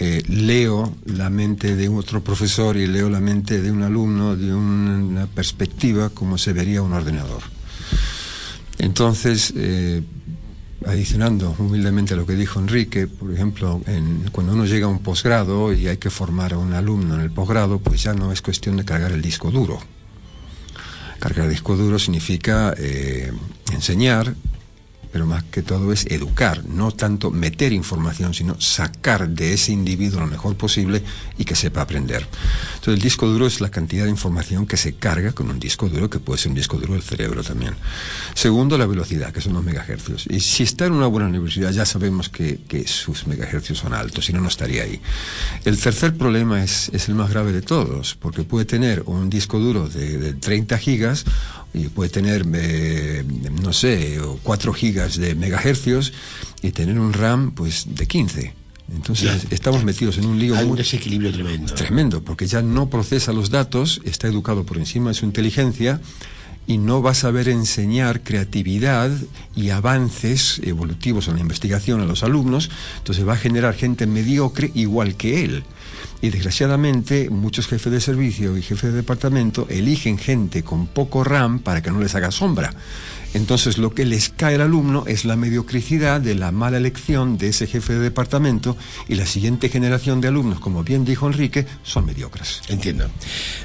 eh, leo la mente de otro profesor y leo la mente de un alumno de una perspectiva como se vería un ordenador. Entonces, eh, adicionando humildemente a lo que dijo Enrique, por ejemplo, en- cuando uno llega a un posgrado y hay que formar a un alumno en el posgrado, pues ya no es cuestión de cargar el disco duro. Cargar el disco duro significa eh, enseñar, pero más que todo es educar, no tanto meter información, sino sacar de ese individuo lo mejor posible y que sepa aprender. Entonces el disco duro es la cantidad de información que se carga con un disco duro, que puede ser un disco duro del cerebro también. Segundo, la velocidad, que son los megahercios. Y si está en una buena universidad, ya sabemos que, que sus megahercios son altos, si no, no estaría ahí. El tercer problema es, es el más grave de todos, porque puede tener un disco duro de, de 30 gigas y puede tener, eh, no sé, o 4 gigas de megahercios y tener un RAM pues de 15. Entonces estamos metidos en un lío
Hay un
muy
desequilibrio tremendo.
tremendo, porque ya no procesa los datos, está educado por encima de su inteligencia y no va a saber enseñar creatividad y avances evolutivos en la investigación a los alumnos, entonces va a generar gente mediocre igual que él. Y desgraciadamente muchos jefes de servicio y jefes de departamento eligen gente con poco RAM para que no les haga sombra. Entonces lo que les cae al alumno es la mediocridad de la mala elección de ese jefe de departamento y la siguiente generación de alumnos, como bien dijo Enrique, son mediocres.
Entiendo.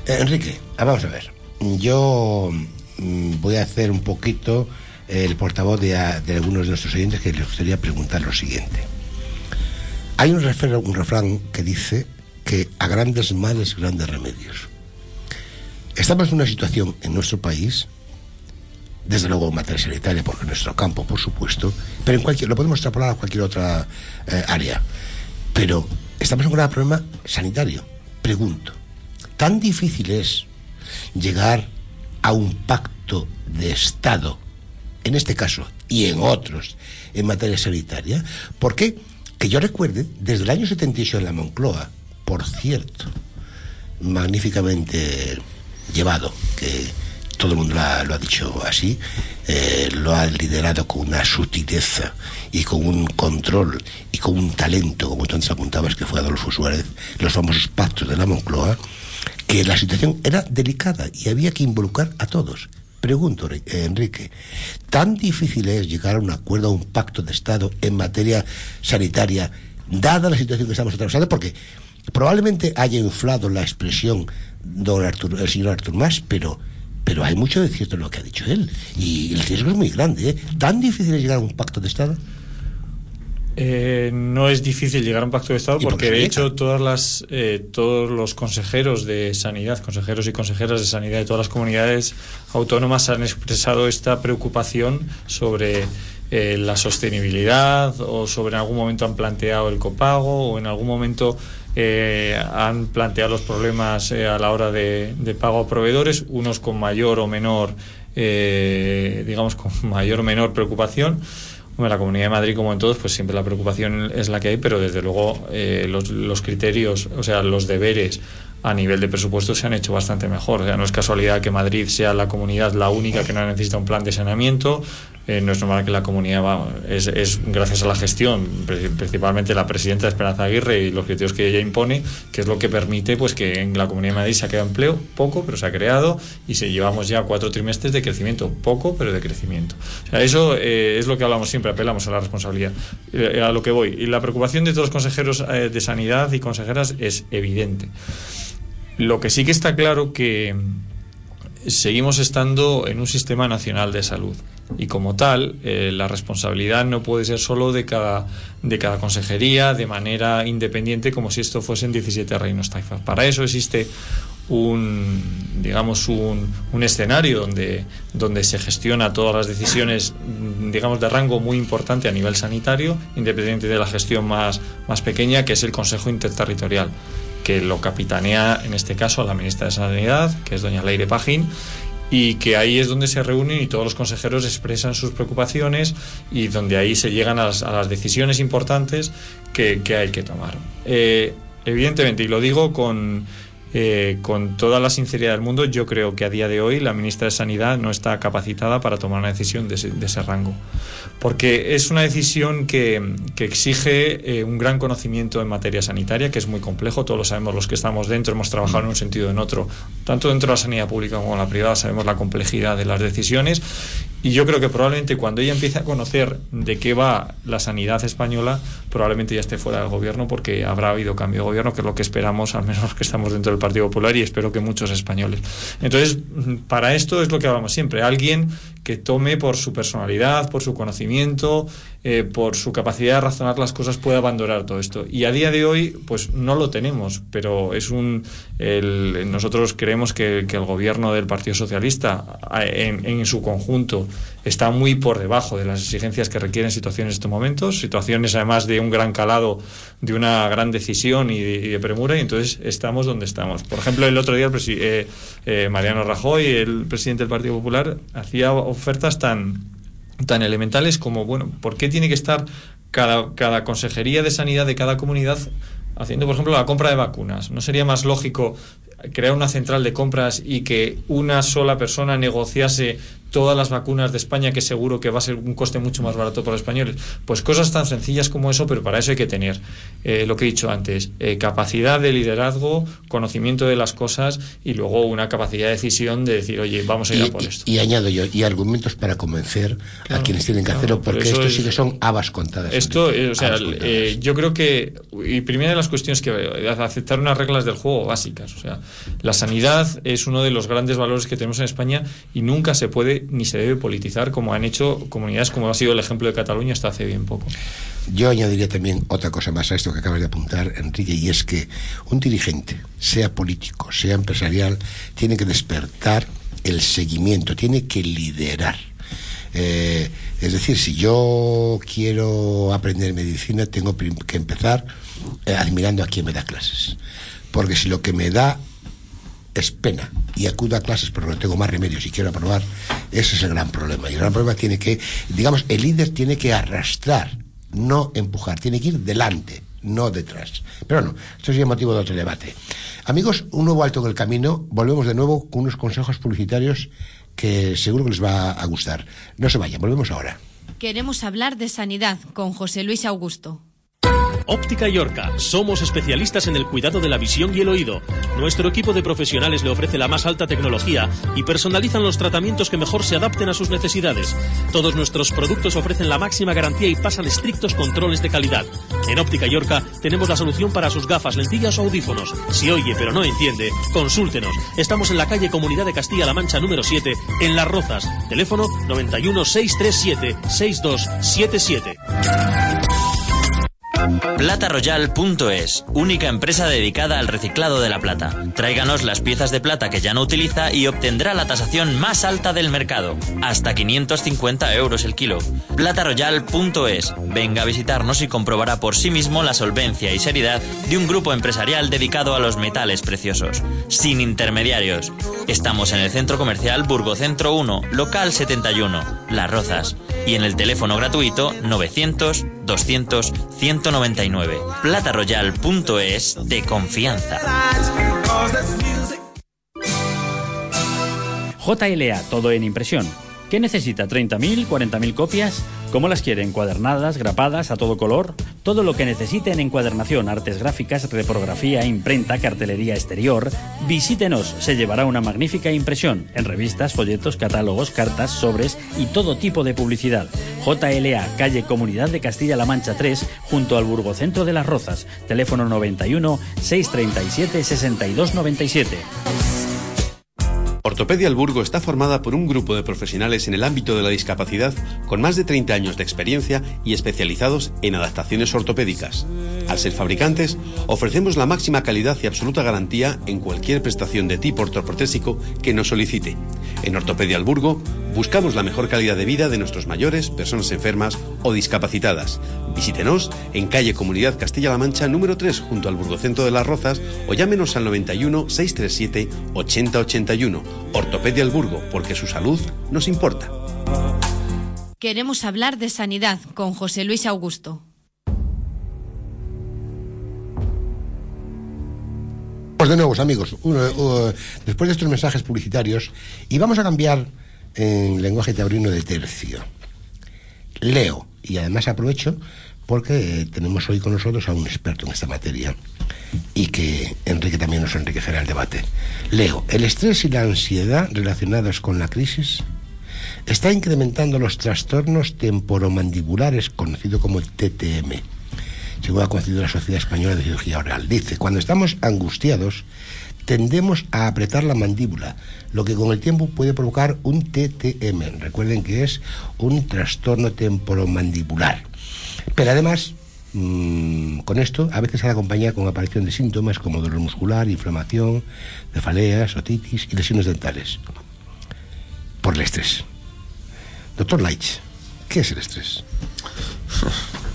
Eh, Enrique, vamos a ver. Yo voy a hacer un poquito el portavoz de, algunos de nuestros oyentes que les gustaría preguntar lo siguiente. Hay un refrán, que dice que a grandes males, grandes remedios. Estamos en una situación en nuestro país, desde luego en materia sanitaria, porque nuestro campo, por supuesto, pero en cualquier, lo podemos extrapolar a cualquier otra eh, área. Pero estamos en un gran problema sanitario. Pregunto, ¿tan difícil es llegar a un pacto de Estado, en este caso y en otros, en materia sanitaria? Porque, que yo recuerde, desde el año 78 en la Moncloa, por cierto, magníficamente llevado, que todo el mundo lo ha, dicho así, eh, lo ha liderado con una sutileza y con un control y con un talento, como tú antes apuntabas, que fue Adolfo Suárez, los famosos pactos de la Moncloa, que la situación era delicada y había que involucrar a todos. Pregunto, eh, Enrique, ¿tan difícil es llegar a un acuerdo, a un pacto de Estado en materia sanitaria, dada la situación que estamos atravesando? Porque probablemente haya inflado la expresión don el señor Artur Mas, pero, pero hay mucho de cierto en lo que ha dicho él. Y el riesgo es muy grande. ¿eh? ¿Tan difícil es llegar a un pacto de Estado?
Eh, no es difícil llegar a un pacto de Estado
¿Y por
porque de hecho todas las eh, todos los consejeros de sanidad, consejeros y consejeras de sanidad de todas las comunidades autónomas han expresado esta preocupación sobre eh, la sostenibilidad o sobre en algún momento han planteado el copago o en algún momento eh, han planteado los problemas eh, a la hora de, de pago a proveedores, unos con mayor o menor, eh, digamos, con mayor o menor preocupación. Bueno, la Comunidad de Madrid, como en todos, pues siempre la preocupación es la que hay, pero desde luego eh, los, los criterios, o sea, los deberes a nivel de presupuesto se han hecho bastante mejor. O sea, no es casualidad que Madrid sea la comunidad la única que no necesita un plan de saneamiento. Eh, no es normal que la comunidad va, es, es gracias a la gestión, pri- principalmente la presidenta Esperanza Aguirre y los criterios que ella impone, que es lo que permite pues que en la Comunidad de Madrid se ha creado empleo, poco, pero se ha creado, y se llevamos ya cuatro trimestres de crecimiento, poco, pero de crecimiento. O sea, eso eh, es lo que hablamos siempre, apelamos a la responsabilidad. Eh, a lo que voy. Y la preocupación de todos los consejeros de sanidad y consejeras es evidente. Lo que sí que está claro que seguimos estando en un sistema nacional de salud y como tal eh, la responsabilidad no puede ser solo de cada de cada consejería de manera independiente como si esto fuesen 17 reinos taifas. Para eso existe un digamos un, un escenario donde donde se gestiona todas las decisiones digamos de rango muy importante a nivel sanitario independiente de la gestión más más pequeña que es el Consejo Interterritorial que lo capitanea en este caso la ministra de Sanidad, que es doña Leire Pajín, y que ahí es donde se reúnen y todos los consejeros expresan sus preocupaciones y donde ahí se llegan a las, decisiones importantes que, que hay que tomar. Eh, evidentemente, y lo digo con, eh, con toda la sinceridad del mundo, yo creo que a día de hoy la ministra de Sanidad no está capacitada para tomar una decisión de ese, de ese rango. Porque es una decisión que, exige eh, un gran conocimiento en materia sanitaria, que es muy complejo, todos lo sabemos los que estamos dentro, hemos trabajado en un sentido o en otro, tanto dentro de la sanidad pública como en la privada, sabemos la complejidad de las decisiones. Y yo creo que probablemente cuando ella empiece a conocer de qué va la sanidad española, probablemente ya esté fuera del gobierno porque habrá habido cambio de gobierno, que es lo que esperamos, al menos que estamos dentro del Partido Popular y espero que muchos españoles. Entonces, para esto es lo que hablamos siempre, alguien que tome por su personalidad, por su conocimiento, eh, por su capacidad de razonar las cosas, pueda abandonar todo esto. Y a día de hoy, pues no lo tenemos, pero es un. el- nosotros creemos que, que el gobierno del Partido Socialista, en su conjunto, está muy por debajo de las exigencias que requieren situaciones en estos momentos, situaciones además de un gran calado, de una gran decisión y de, premura, y entonces estamos donde estamos. Por ejemplo, el otro día eh, eh, Mariano Rajoy, el presidente del Partido Popular, hacía ofertas tan tan elementales como, bueno, ¿por qué tiene que estar cada, cada consejería de sanidad de cada comunidad haciendo, por ejemplo, la compra de vacunas? ¿No sería más lógico crear una central de compras y que una sola persona negociase todas las vacunas de España, que seguro que va a ser un coste mucho más barato para los españoles? Pues cosas tan sencillas como eso, pero para eso hay que tener eh, lo que he dicho antes, eh, capacidad de liderazgo, conocimiento de las cosas y luego una capacidad de decisión de decir, oye, vamos a ir
y,
a por esto.
y- y añado yo, y argumentos para convencer a quienes tienen que
claro,
hacerlo, porque
eso
esto
es-
sí que son habas contadas.
Esto, eh, o sea, eh, yo creo que, y primera de las cuestiones que aceptar unas reglas del juego básicas, o sea, la sanidad es uno de los grandes valores que tenemos en España y nunca se puede ni se debe politizar como han hecho comunidades como ha sido el ejemplo de Cataluña hasta hace bien poco.
Yo añadiría también otra cosa más a esto que acabas de apuntar, Enrique, y es que un dirigente, sea político, sea empresarial, tiene que despertar el seguimiento, tiene que liderar. Eh, es decir, si yo quiero aprender medicina, tengo que empezar eh, admirando a quien me da clases. Porque si lo que me da es pena y acudo a clases pero no tengo más remedio si quiero aprobar, ese es el gran problema. Y el gran problema tiene que, digamos, el líder tiene que arrastrar, no empujar, tiene que ir delante, no detrás. Pero no, esto sería motivo de otro debate. Amigos, un nuevo alto en el camino. Volvemos de nuevo con unos consejos publicitarios que seguro que les va a gustar. No se vayan, volvemos ahora.
Queremos hablar de sanidad con José Luis Augusto.
Óptica Yorca. Somos especialistas en el cuidado de la visión y el oído. Nuestro equipo de profesionales le ofrece la más alta tecnología y personalizan los tratamientos que mejor se adapten a sus necesidades. Todos nuestros productos ofrecen la máxima garantía y pasan estrictos controles de calidad. En Óptica Yorca tenemos la solución para sus gafas, lentillas o audífonos. Si oye pero no entiende, consúltenos. Estamos en la calle Comunidad de Castilla-La Mancha número 7, en Las Rozas. Teléfono 91 637 6277.
PlataRoyal.es, única empresa dedicada al reciclado de la plata. Tráiganos las piezas de plata que ya no utiliza y obtendrá la tasación más alta del mercado, hasta 550 euros el kilo. PlataRoyal.es, venga a visitarnos y comprobará por sí mismo la solvencia y seriedad de un grupo empresarial dedicado a los metales preciosos, sin intermediarios. Estamos en el centro comercial Burgocentro 1, local 71, Las Rozas, y en el teléfono gratuito 900 200 199. PlataRoyal.es de confianza.
JLA, todo en impresión. ¿Qué necesita? ¿30.000, 40.000 copias? ¿Cómo las quiere? ¿Encuadernadas, grapadas, a todo color? Todo lo que necesite en encuadernación, artes gráficas, reprografía, imprenta, cartelería exterior. Visítenos, se llevará una magnífica impresión en revistas, folletos, catálogos, cartas, sobres y todo tipo de publicidad. JLA, calle Comunidad de Castilla-La Mancha 3, junto al Burgocentro de las Rozas. Teléfono 91 637 6297.
Ortopedia El Burgo está formada por un grupo de profesionales en el ámbito de la discapacidad con más de 30 años de experiencia y especializados en adaptaciones ortopédicas. Al ser fabricantes, ofrecemos la máxima calidad y absoluta garantía en cualquier prestación de tipo ortoprotésico que nos solicite. En Ortopedia El Burgo buscamos la mejor calidad de vida de nuestros mayores, personas enfermas o discapacitadas. Visítenos en calle Comunidad Castilla-La Mancha número 3 junto al Burgocentro de las Rozas o llámenos al 91 637 8081. Ortopedia El Burgo, porque su salud nos importa.
Queremos hablar de sanidad con José Luis Augusto.
Pues de nuevo, amigos, uh, después de estos mensajes publicitarios, y vamos a cambiar en lenguaje taurino de tercio. Leo, y además aprovecho porque eh, tenemos hoy con nosotros a un experto en esta materia y que Enrique también nos enriquecerá el debate. Leo, el estrés y la ansiedad relacionados con la crisis está incrementando los trastornos temporomandibulares, conocido como el TTM, según ha conocido la Sociedad Española de Cirugía Oral. Dice, cuando estamos angustiados, tendemos a apretar la mandíbula, lo que con el tiempo puede provocar un TTM. Recuerden que es un trastorno temporomandibular. Pero además, mmm, con esto a veces se acompaña con aparición de síntomas como dolor muscular, inflamación, cefaleas, otitis y lesiones dentales. Por el estrés. Doctor Leitch, ¿qué es el estrés?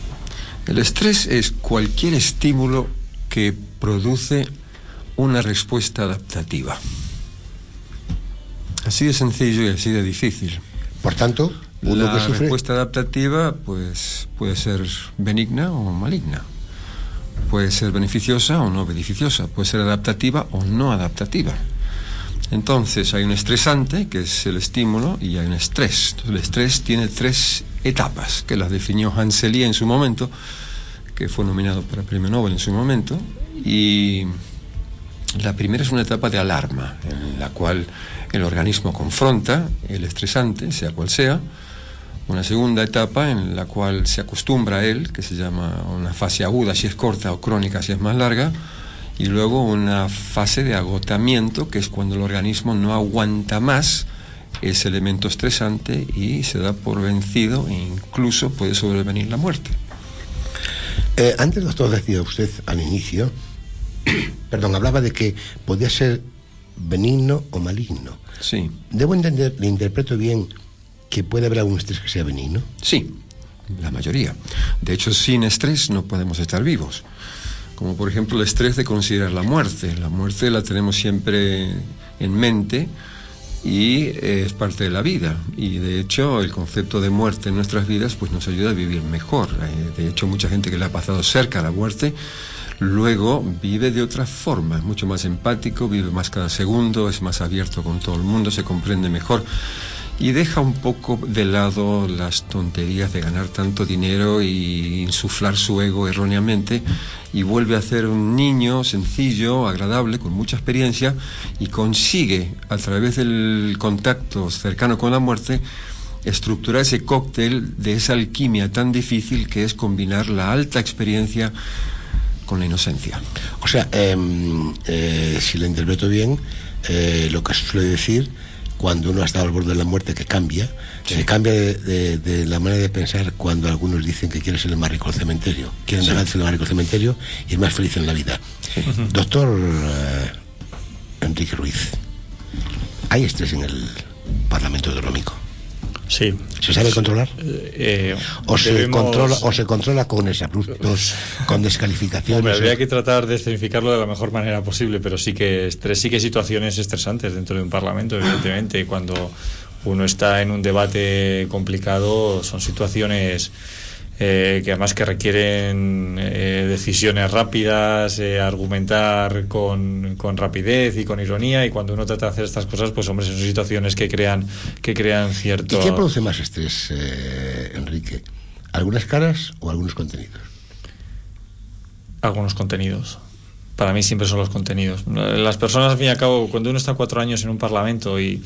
El estrés es cualquier estímulo que produce una respuesta adaptativa. Así de sencillo y así de difícil.
Por tanto, uno
la
que sufre...
respuesta adaptativa pues puede ser benigna o maligna. Puede ser beneficiosa o no beneficiosa. Puede ser adaptativa o no adaptativa. Entonces hay un estresante, que es el estímulo, y hay un estrés. El estrés tiene tres etapas, que las definió Hanselier en su momento, que fue nominado para Premio Nobel en su momento. Y la primera es una etapa de alarma, en la cual el organismo confronta el estresante, sea cual sea. Una segunda etapa en la cual se acostumbra a él, que se llama una fase aguda si es corta o crónica si es más larga. Y luego una fase de agotamiento, que es cuando el organismo no aguanta más ese elemento estresante y se da por vencido e incluso puede sobrevenir la muerte.
Eh, antes, doctor, decía usted al inicio, perdón, hablaba de que podía ser benigno o maligno.
Sí.
¿Debo entender, le interpreto bien, que puede haber algún estrés que sea benigno?
Sí, la mayoría. De hecho, sin estrés no podemos estar vivos. Como por ejemplo el estrés de considerar la muerte. La muerte la tenemos siempre en mente y eh, es parte de la vida. Y de hecho el concepto de muerte en nuestras vidas pues nos ayuda a vivir mejor. Eh, de hecho mucha gente que le ha pasado cerca a la muerte luego vive de otra forma, es mucho más empático, vive más cada segundo, es más abierto con todo el mundo, se comprende mejor y deja un poco de lado las tonterías de ganar tanto dinero y insuflar su ego erróneamente y vuelve a ser un niño sencillo, agradable, con mucha experiencia y consigue a través del contacto cercano con la muerte estructurar ese cóctel de esa alquimia tan difícil que es combinar la alta experiencia con la inocencia.
O sea, em, eh, si lo interpreto bien, eh, lo que suele decir cuando uno ha estado al borde de la muerte que cambia, se cambia de, la manera de pensar cuando algunos dicen que quieren ser el más rico del cementerio, quieren dejar de ser el más rico del cementerio y el más feliz en la vida. Doctor eh, Enrique Ruiz, ¿hay estrés en el Parlamento Autonómico?
Sí.
¿Se sabe controlar?
Eh,
o, se controla, ¿O se controla con exabruptos, con descalificaciones?
Hombre, habría que tratar de escenificarlo de la mejor manera posible, pero sí que, estrés, sí que hay situaciones estresantes dentro de un parlamento, evidentemente. Cuando uno está en un debate complicado, son situaciones eh, que además que requieren eh, decisiones rápidas, eh, argumentar con, con, rapidez y con ironía y cuando uno trata de hacer estas cosas, pues hombre, son situaciones que crean, que crean cierto...
¿Y qué produce más estrés, Enrique? ¿Algunas caras o algunos contenidos?
Algunos contenidos. Para mí siempre son los contenidos. Las personas, al fin y al cabo, cuando uno está cuatro años en un parlamento y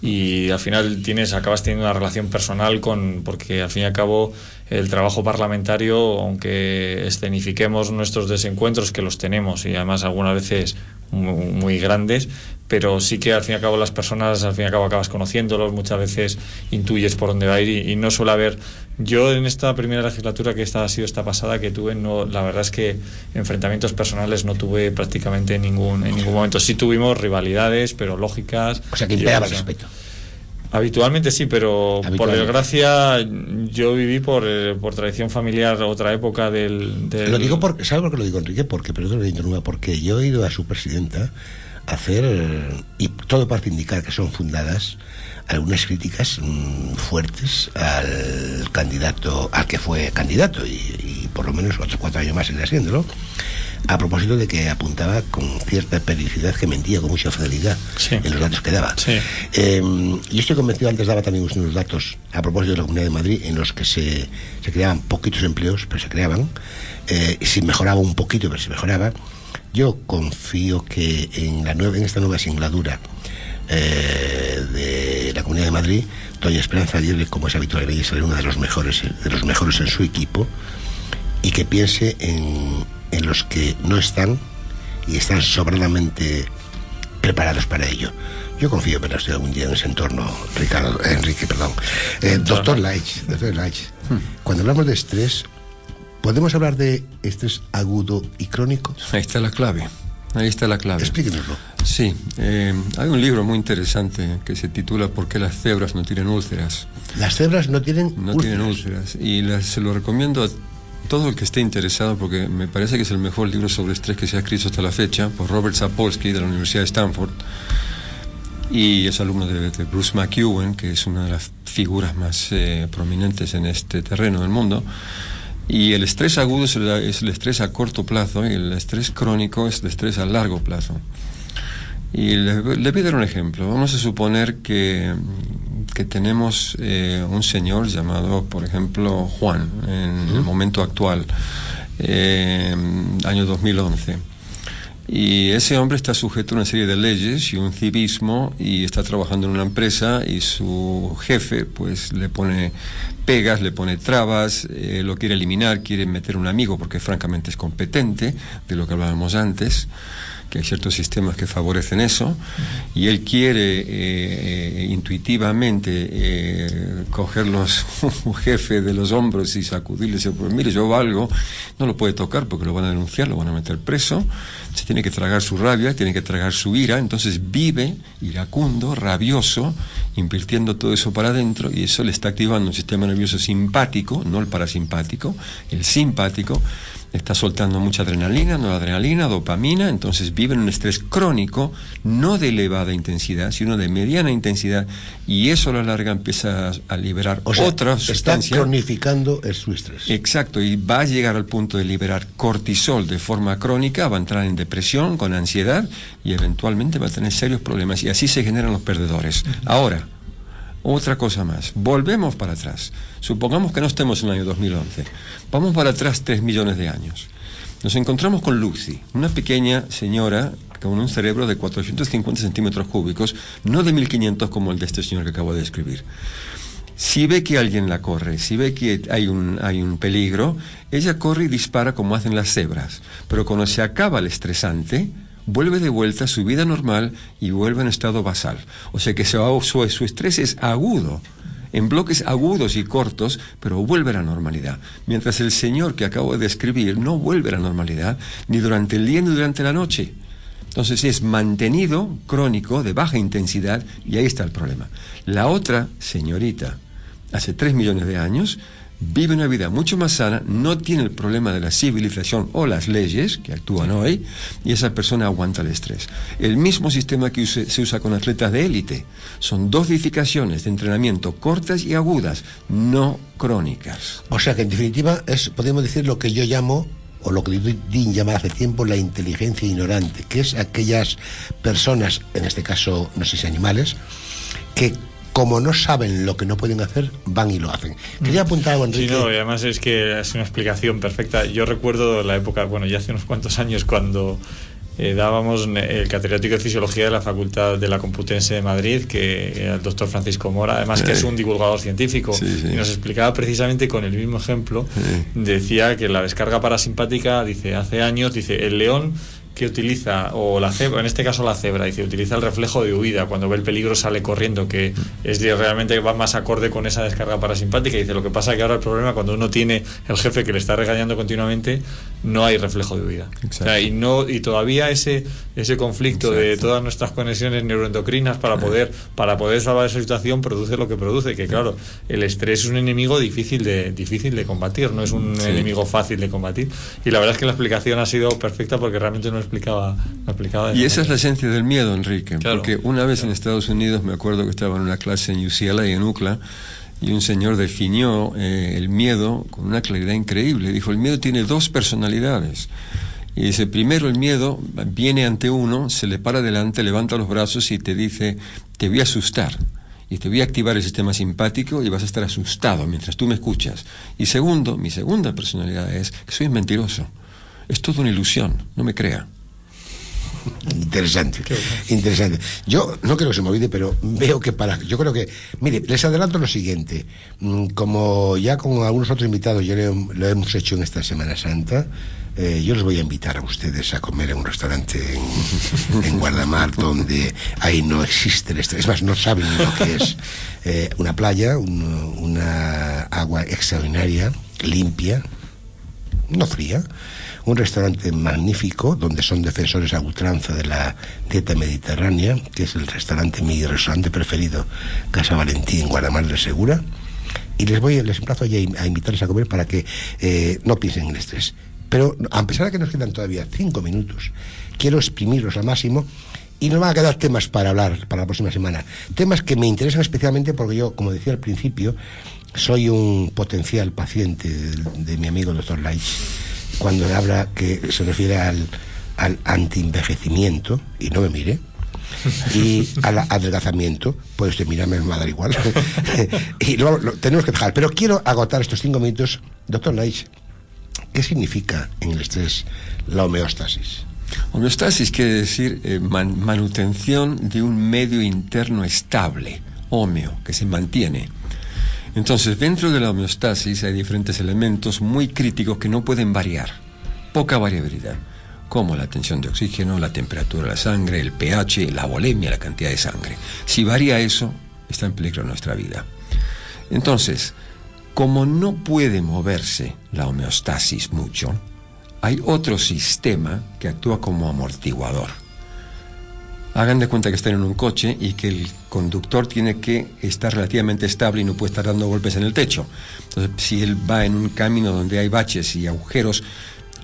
y al final tienes acabas teniendo una relación personal con porque al fin y al cabo el trabajo parlamentario aunque escenifiquemos nuestros desencuentros que los tenemos y además algunas veces muy, grandes pero sí que al fin y al cabo las personas al fin y al cabo acabas conociéndolos muchas veces intuyes por dónde va a ir y, no suele haber yo en esta primera legislatura que esta ha sido esta pasada que tuve no la verdad es que enfrentamientos personales no tuve prácticamente en ningún en ningún momento. Sí tuvimos rivalidades pero lógicas.
O sea que imperaba el respeto.
Habitualmente sí, pero por desgracia yo viví por, eh, por tradición familiar otra época del,
Lo digo porque, ¿sabe por qué lo digo, Enrique? Porque, perdón, porque yo he ido a su presidenta hacer, y todo parte indicar que son fundadas, algunas críticas mm, fuertes al candidato, al que fue candidato, y, por lo menos otros cuatro años más seguirá haciéndolo a propósito de que apuntaba con cierta periodicidad que mentía con mucha fidelidad en los datos que daba. Eh, yo estoy convencido, antes daba también unos datos a propósito de la Comunidad de Madrid, en los que se, se creaban poquitos empleos, pero se creaban, eh, si mejoraba un poquito, pero se mejoraba. Yo confío que en, la nueva, en esta nueva singladura eh, de la Comunidad de Madrid, doña Esperanza Aguirre, como es habitual, ella ser una de los mejores, de los mejores en su equipo, y que piense en en los que no están y están sobradamente preparados para ello. Yo confío en estoy algún día en ese entorno, Ricardo, Enrique, perdón. Eh, doctor Laich, doctor Laich, hmm. cuando hablamos de estrés, ¿podemos hablar de estrés agudo y crónico?
Ahí está la clave. Ahí está la clave.
Explíquenoslo.
Sí, eh, hay un libro muy interesante que se titula ¿Por qué las cebras no tienen úlceras?
Las cebras no tienen
no tienen úlceras. Y se lo recomiendo a todo el que esté interesado, porque me parece que es el mejor libro sobre estrés que se ha escrito hasta la fecha, por Robert Sapolsky de la Universidad de Stanford, y es alumno de, Bruce McEwen, que es una de las figuras más eh, prominentes en este terreno del mundo. Y el estrés agudo es el, es el, estrés a corto plazo y el estrés crónico es el estrés a largo plazo. Y le, le voy a dar un ejemplo. Vamos a suponer que que tenemos eh, un señor llamado, por ejemplo, Juan, en el momento actual, eh, año 2011. Y ese hombre está sujeto a una serie de leyes y un civismo y está trabajando en una empresa y su jefe pues le pone pegas, le pone trabas, eh, lo quiere eliminar, quiere meter un amigo porque francamente es competente, de lo que hablábamos antes que hay ciertos sistemas que favorecen eso, y él quiere eh, intuitivamente eh, cogerlos un jefe de los hombros y sacudirle y decir, pues mire, yo valgo, no lo puede tocar porque lo van a denunciar, lo van a meter preso, se tiene que tragar su rabia, tiene que tragar su ira, entonces vive iracundo, rabioso, invirtiendo todo eso para adentro y eso le está activando un sistema nervioso simpático, no el parasimpático, el simpático, está soltando mucha adrenalina, noradrenalina, dopamina, entonces vive en un estrés crónico, no de elevada intensidad, sino de mediana intensidad, y eso a la larga empieza a liberar
O sea,
otra
está
sustancia.
cronificando el su estrés.
Exacto, y va a llegar al punto de liberar cortisol de forma crónica, va a entrar en depresión, con ansiedad, y eventualmente va a tener serios problemas, y así se generan los perdedores. Ahora, otra cosa más. Volvemos para atrás. Supongamos que no estemos en el año 2011. Vamos para atrás tres millones de años. Nos encontramos con Lucy, una pequeña señora con un cerebro de 450 centímetros cúbicos, no de 1500 como el de este señor que acabo de describir. Si ve que alguien la corre, si ve que hay un, hay un peligro, ella corre y dispara como hacen las cebras. Pero cuando se acaba el estresante, vuelve de vuelta a su vida normal y vuelve en estado basal. O sea que su, su, su estrés es agudo, en bloques agudos y cortos, pero vuelve a la normalidad. Mientras el señor que acabo de describir no vuelve a la normalidad, ni durante el día ni durante la noche. Entonces es mantenido, crónico, de baja intensidad, y ahí está el problema. La otra señorita, hace tres millones de años, vive una vida mucho más sana, no tiene el problema de la civilización o las leyes que actúan hoy, y esa persona aguanta el estrés. El mismo sistema que use- se usa con atletas de élite. Son dosificaciones de entrenamiento cortas y agudas, no crónicas.
O sea que en definitiva es, podemos decir lo que yo llamo, o lo que Dean llama hace tiempo, la inteligencia ignorante, que es aquellas personas, en este caso no sé si animales, que como no saben lo que no pueden hacer, van y lo hacen. Quería apuntar algo,
Sí,
Enrique.
no, y además es que es una explicación perfecta. Yo recuerdo la época, bueno, ya hace unos cuantos años cuando eh, dábamos el catedrático de Fisiología de la Facultad de la Complutense de Madrid, que era el doctor Francisco Mora, además que es un divulgador científico, y nos explicaba precisamente con el mismo ejemplo, decía que la descarga parasimpática, dice, hace años, dice, el león que utiliza, o la cebra, en este caso la cebra, dice, utiliza el reflejo de huida, cuando ve el peligro sale corriendo, que es realmente va más acorde con esa descarga parasimpática. Dice, lo que pasa que ahora el problema, cuando uno tiene el jefe que le está regañando continuamente, no hay reflejo de huida. O sea, y, no, y todavía ese, ese conflicto de todas nuestras conexiones neuroendocrinas para poder, para poder salvar esa situación produce lo que produce, que claro, el estrés es un enemigo difícil de, difícil de combatir, no es un
Sí.
enemigo fácil de combatir. Y la verdad es que la explicación ha sido perfecta porque realmente no explicaba, no explicaba
Y esa es la esencia del miedo, Enrique. porque una vez en Estados Unidos me acuerdo que estaba en una clase en UCLA, en UCLA, y un señor definió eh, el miedo con una claridad increíble. Dijo, el miedo tiene dos personalidades. Y dice, primero el miedo viene ante uno, se le para delante, levanta los brazos y te dice, te voy a asustar. Y te voy a activar el sistema simpático y vas a estar asustado mientras tú me escuchas. Y segundo, mi segunda personalidad es que soy mentiroso. Es toda una ilusión, no me crea.
Interesante, interesante. Yo no creo que se me olvide, pero veo que para. Yo creo que. Mire, les adelanto lo siguiente. Mm, Como ya con algunos otros invitados ya lo, lo hemos hecho en esta Semana Santa, eh, yo les voy a invitar a ustedes a comer en un restaurante en, en Guardamar donde ahí no existe el estrés. Es más, no saben lo que es eh, una playa, un- una agua extraordinaria, limpia, no fría, un restaurante magnífico donde son defensores a ultranza de la dieta mediterránea, que es el restaurante, mi restaurante preferido, Casa Valentín, en Guadamar de Segura. Y les voy, les emplazo a invitarles a comer para que eh, no piensen en el estrés. Pero a pesar de que nos quedan todavía cinco minutos, quiero exprimirlos al máximo y nos van a quedar temas para hablar para la próxima semana. Temas que me interesan especialmente porque yo, como decía al principio, soy un potencial paciente de, de mi amigo el doctor Laich cuando habla que se refiere al, al antienvejecimiento, y no me mire, y al adelgazamiento, pues usted mirarme me va a dar igual. y luego lo, tenemos que dejar. Pero quiero agotar estos cinco minutos. Doctor Laich, ¿qué significa en el estrés la homeostasis?
Homeostasis quiere decir eh, man- manutención de un medio interno estable, homeo, que se mantiene. Entonces, dentro de la homeostasis hay diferentes elementos muy críticos que no pueden variar, poca variabilidad, como la tensión de oxígeno, la temperatura de la sangre, el pH, la volemia, la cantidad de sangre. Si varía eso, está en peligro nuestra vida. Entonces, como no puede moverse la homeostasis mucho, hay otro sistema que actúa como amortiguador. Hagan de cuenta que están en un coche y que el conductor tiene que estar relativamente estable y no puede estar dando golpes en el techo. Entonces, si él va en un camino donde hay baches y agujeros,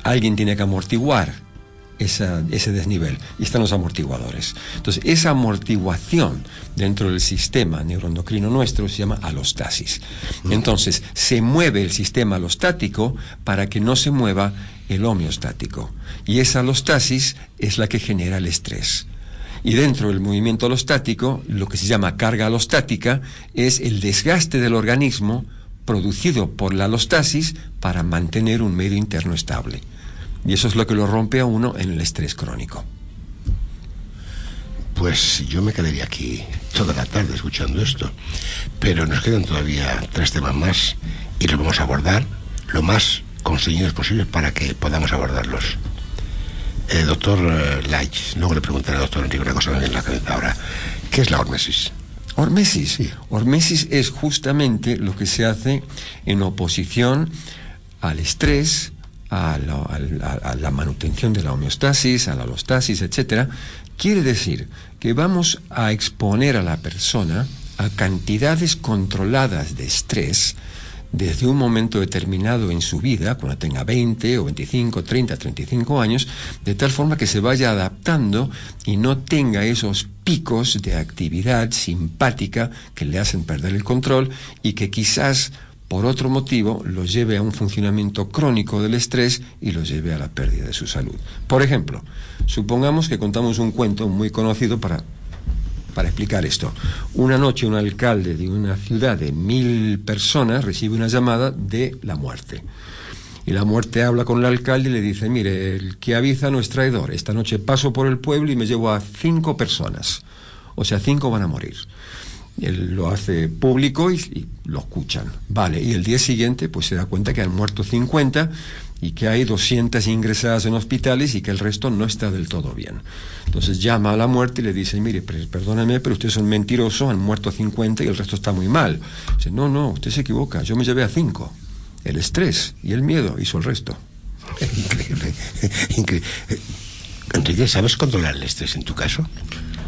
alguien tiene que amortiguar esa- ese desnivel y están los amortiguadores. Entonces, esa amortiguación dentro del sistema neuroendocrino nuestro se llama alostasis. Entonces, se mueve el sistema alostático para que no se mueva el homeostático. Y esa alostasis es la que genera el estrés. Y dentro del movimiento alostático, lo que se llama carga alostática es el desgaste del organismo producido por la alostasis para mantener un medio interno estable. Y eso es lo que lo rompe a uno en el estrés crónico.
Pues yo me quedaría aquí toda la tarde escuchando esto. Pero nos quedan todavía tres temas más y los vamos a abordar lo más conseguidos posible para que podamos abordarlos. Eh, doctor eh, Laich, luego le preguntaré al doctor Enrique una cosa que me viene en la cabeza ahora. ¿Qué es la hormesis?
Hormesis. Hormesis es justamente lo que se hace en oposición al estrés, a la, a- a la manutención de la homeostasis, a la alostasis, etcétera. Quiere decir que vamos a exponer a la persona a cantidades controladas de estrés desde un momento determinado en su vida, cuando tenga 20 o 25, 30, 35 años, de tal forma que se vaya adaptando y no tenga esos picos de actividad simpática que le hacen perder el control y que quizás por otro motivo lo lleve a un funcionamiento crónico del estrés y lo lleve a la pérdida de su salud. Por ejemplo, supongamos que contamos un cuento muy conocido para para explicar esto. Una noche un alcalde de una ciudad de mil personas recibe una llamada de la muerte. Y la muerte habla con el alcalde y le dice, mire, el que avisa no es traidor. Esta noche paso por el pueblo y me llevo a cinco personas. O sea, cinco van a morir. Él lo hace público y, lo escuchan. Vale, y el día siguiente pues se da cuenta que han muerto 50 y que hay 200 ingresadas en hospitales y que el resto no está del todo bien. Entonces llama a la muerte y le dice, mire, perdóname, pero ustedes son mentirosos, han muerto 50 y el resto está muy mal. Dice, no, no, usted se equivoca, yo me llevé a 5. El estrés y el miedo hizo el resto.
Increíble. Increíble. Eh, Enrique, ¿sabes controlar el estrés en tu caso?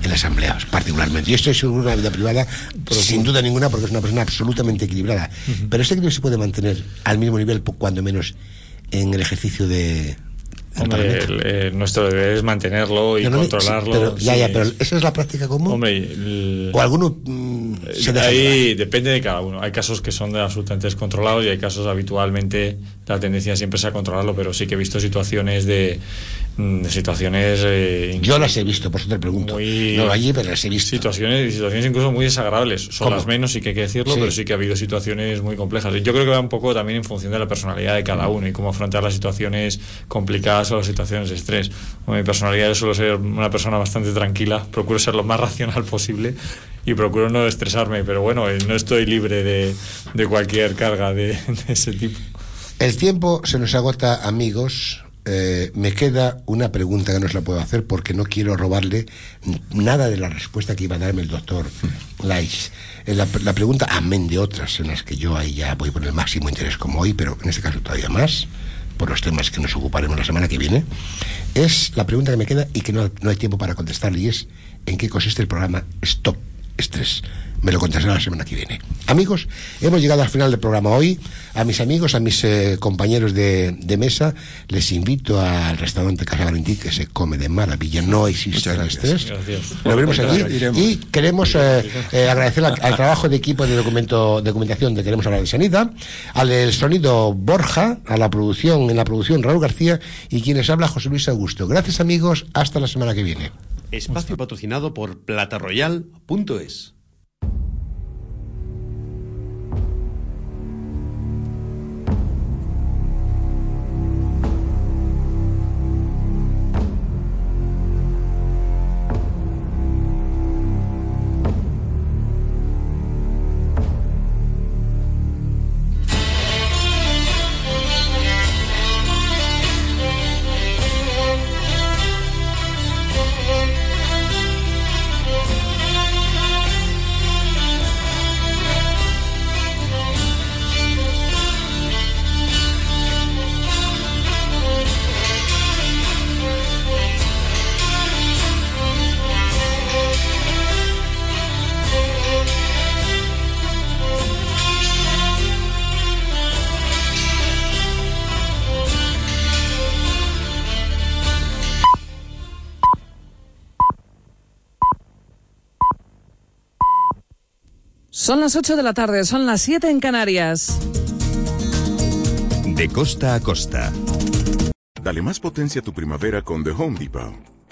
En las asambleas, particularmente. Yo estoy seguro de la vida privada, sin duda ninguna, porque es una persona absolutamente equilibrada. Pero este equilibrio se puede mantener al mismo nivel, cuando menos, en el ejercicio de.
Hombre, el- el- nuestro deber es mantenerlo y
No, no, sí,
controlarlo.
pero- ya,
sí.
ya, pero ¿esa es la práctica común?
Hombre, el-
¿O alguno mm, se deja
Ahí depende de cada uno. Hay casos que son de absolutamente descontrolados y hay casos habitualmente la tendencia siempre es a controlarlo, pero sí que he visto situaciones de situaciones eh,
Yo las he visto, por eso te pregunto.
muy
No allí, pero las he visto.
situaciones situaciones incluso muy desagradables. Son
¿Cómo?
las menos, sí que hay que decirlo,
Sí.
pero sí que ha habido situaciones muy complejas. Yo creo que va un poco también en función de la personalidad de cada uno y cómo afrontar las situaciones complicadas o las situaciones de estrés. Bueno, mi personalidad yo suelo ser una persona bastante tranquila, procuro ser lo más racional posible y procuro no estresarme, pero bueno, eh, no estoy libre de, de cualquier carga de, de ese tipo.
El tiempo se nos agota, amigos. Eh, me queda una pregunta que no os la puedo hacer porque no quiero robarle nada de la respuesta que iba a darme el doctor Lais. Eh, la, la pregunta, amén de otras en las que yo ahí ya voy por el máximo interés como hoy, pero en este caso todavía más, por los temas que nos ocuparemos la semana que viene, es la pregunta que me queda y que no, no hay tiempo para contestarle es ¿en qué consiste el programa Stop Estrés? Me lo contestará la semana que viene. Amigos, hemos llegado al final del programa hoy. A mis amigos, a mis eh, compañeros de, de mesa, les invito al restaurante Casa Valentín, que se come de maravilla. No existe el estrés. Lo veremos allí.
Iremos.
Y queremos eh, eh, agradecer al, al trabajo de equipo de documento, documentación de Queremos hablar de Sanidad, al sonido Borja, a la producción, en la producción Raúl García y quienes habla José Luis Augusto. Gracias amigos, hasta la semana que viene.
Espacio patrocinado por plataroyal.es.
Son las 8 de la tarde, son las 7 en Canarias.
De costa a costa.
Dale más potencia a tu primavera con The Home Depot.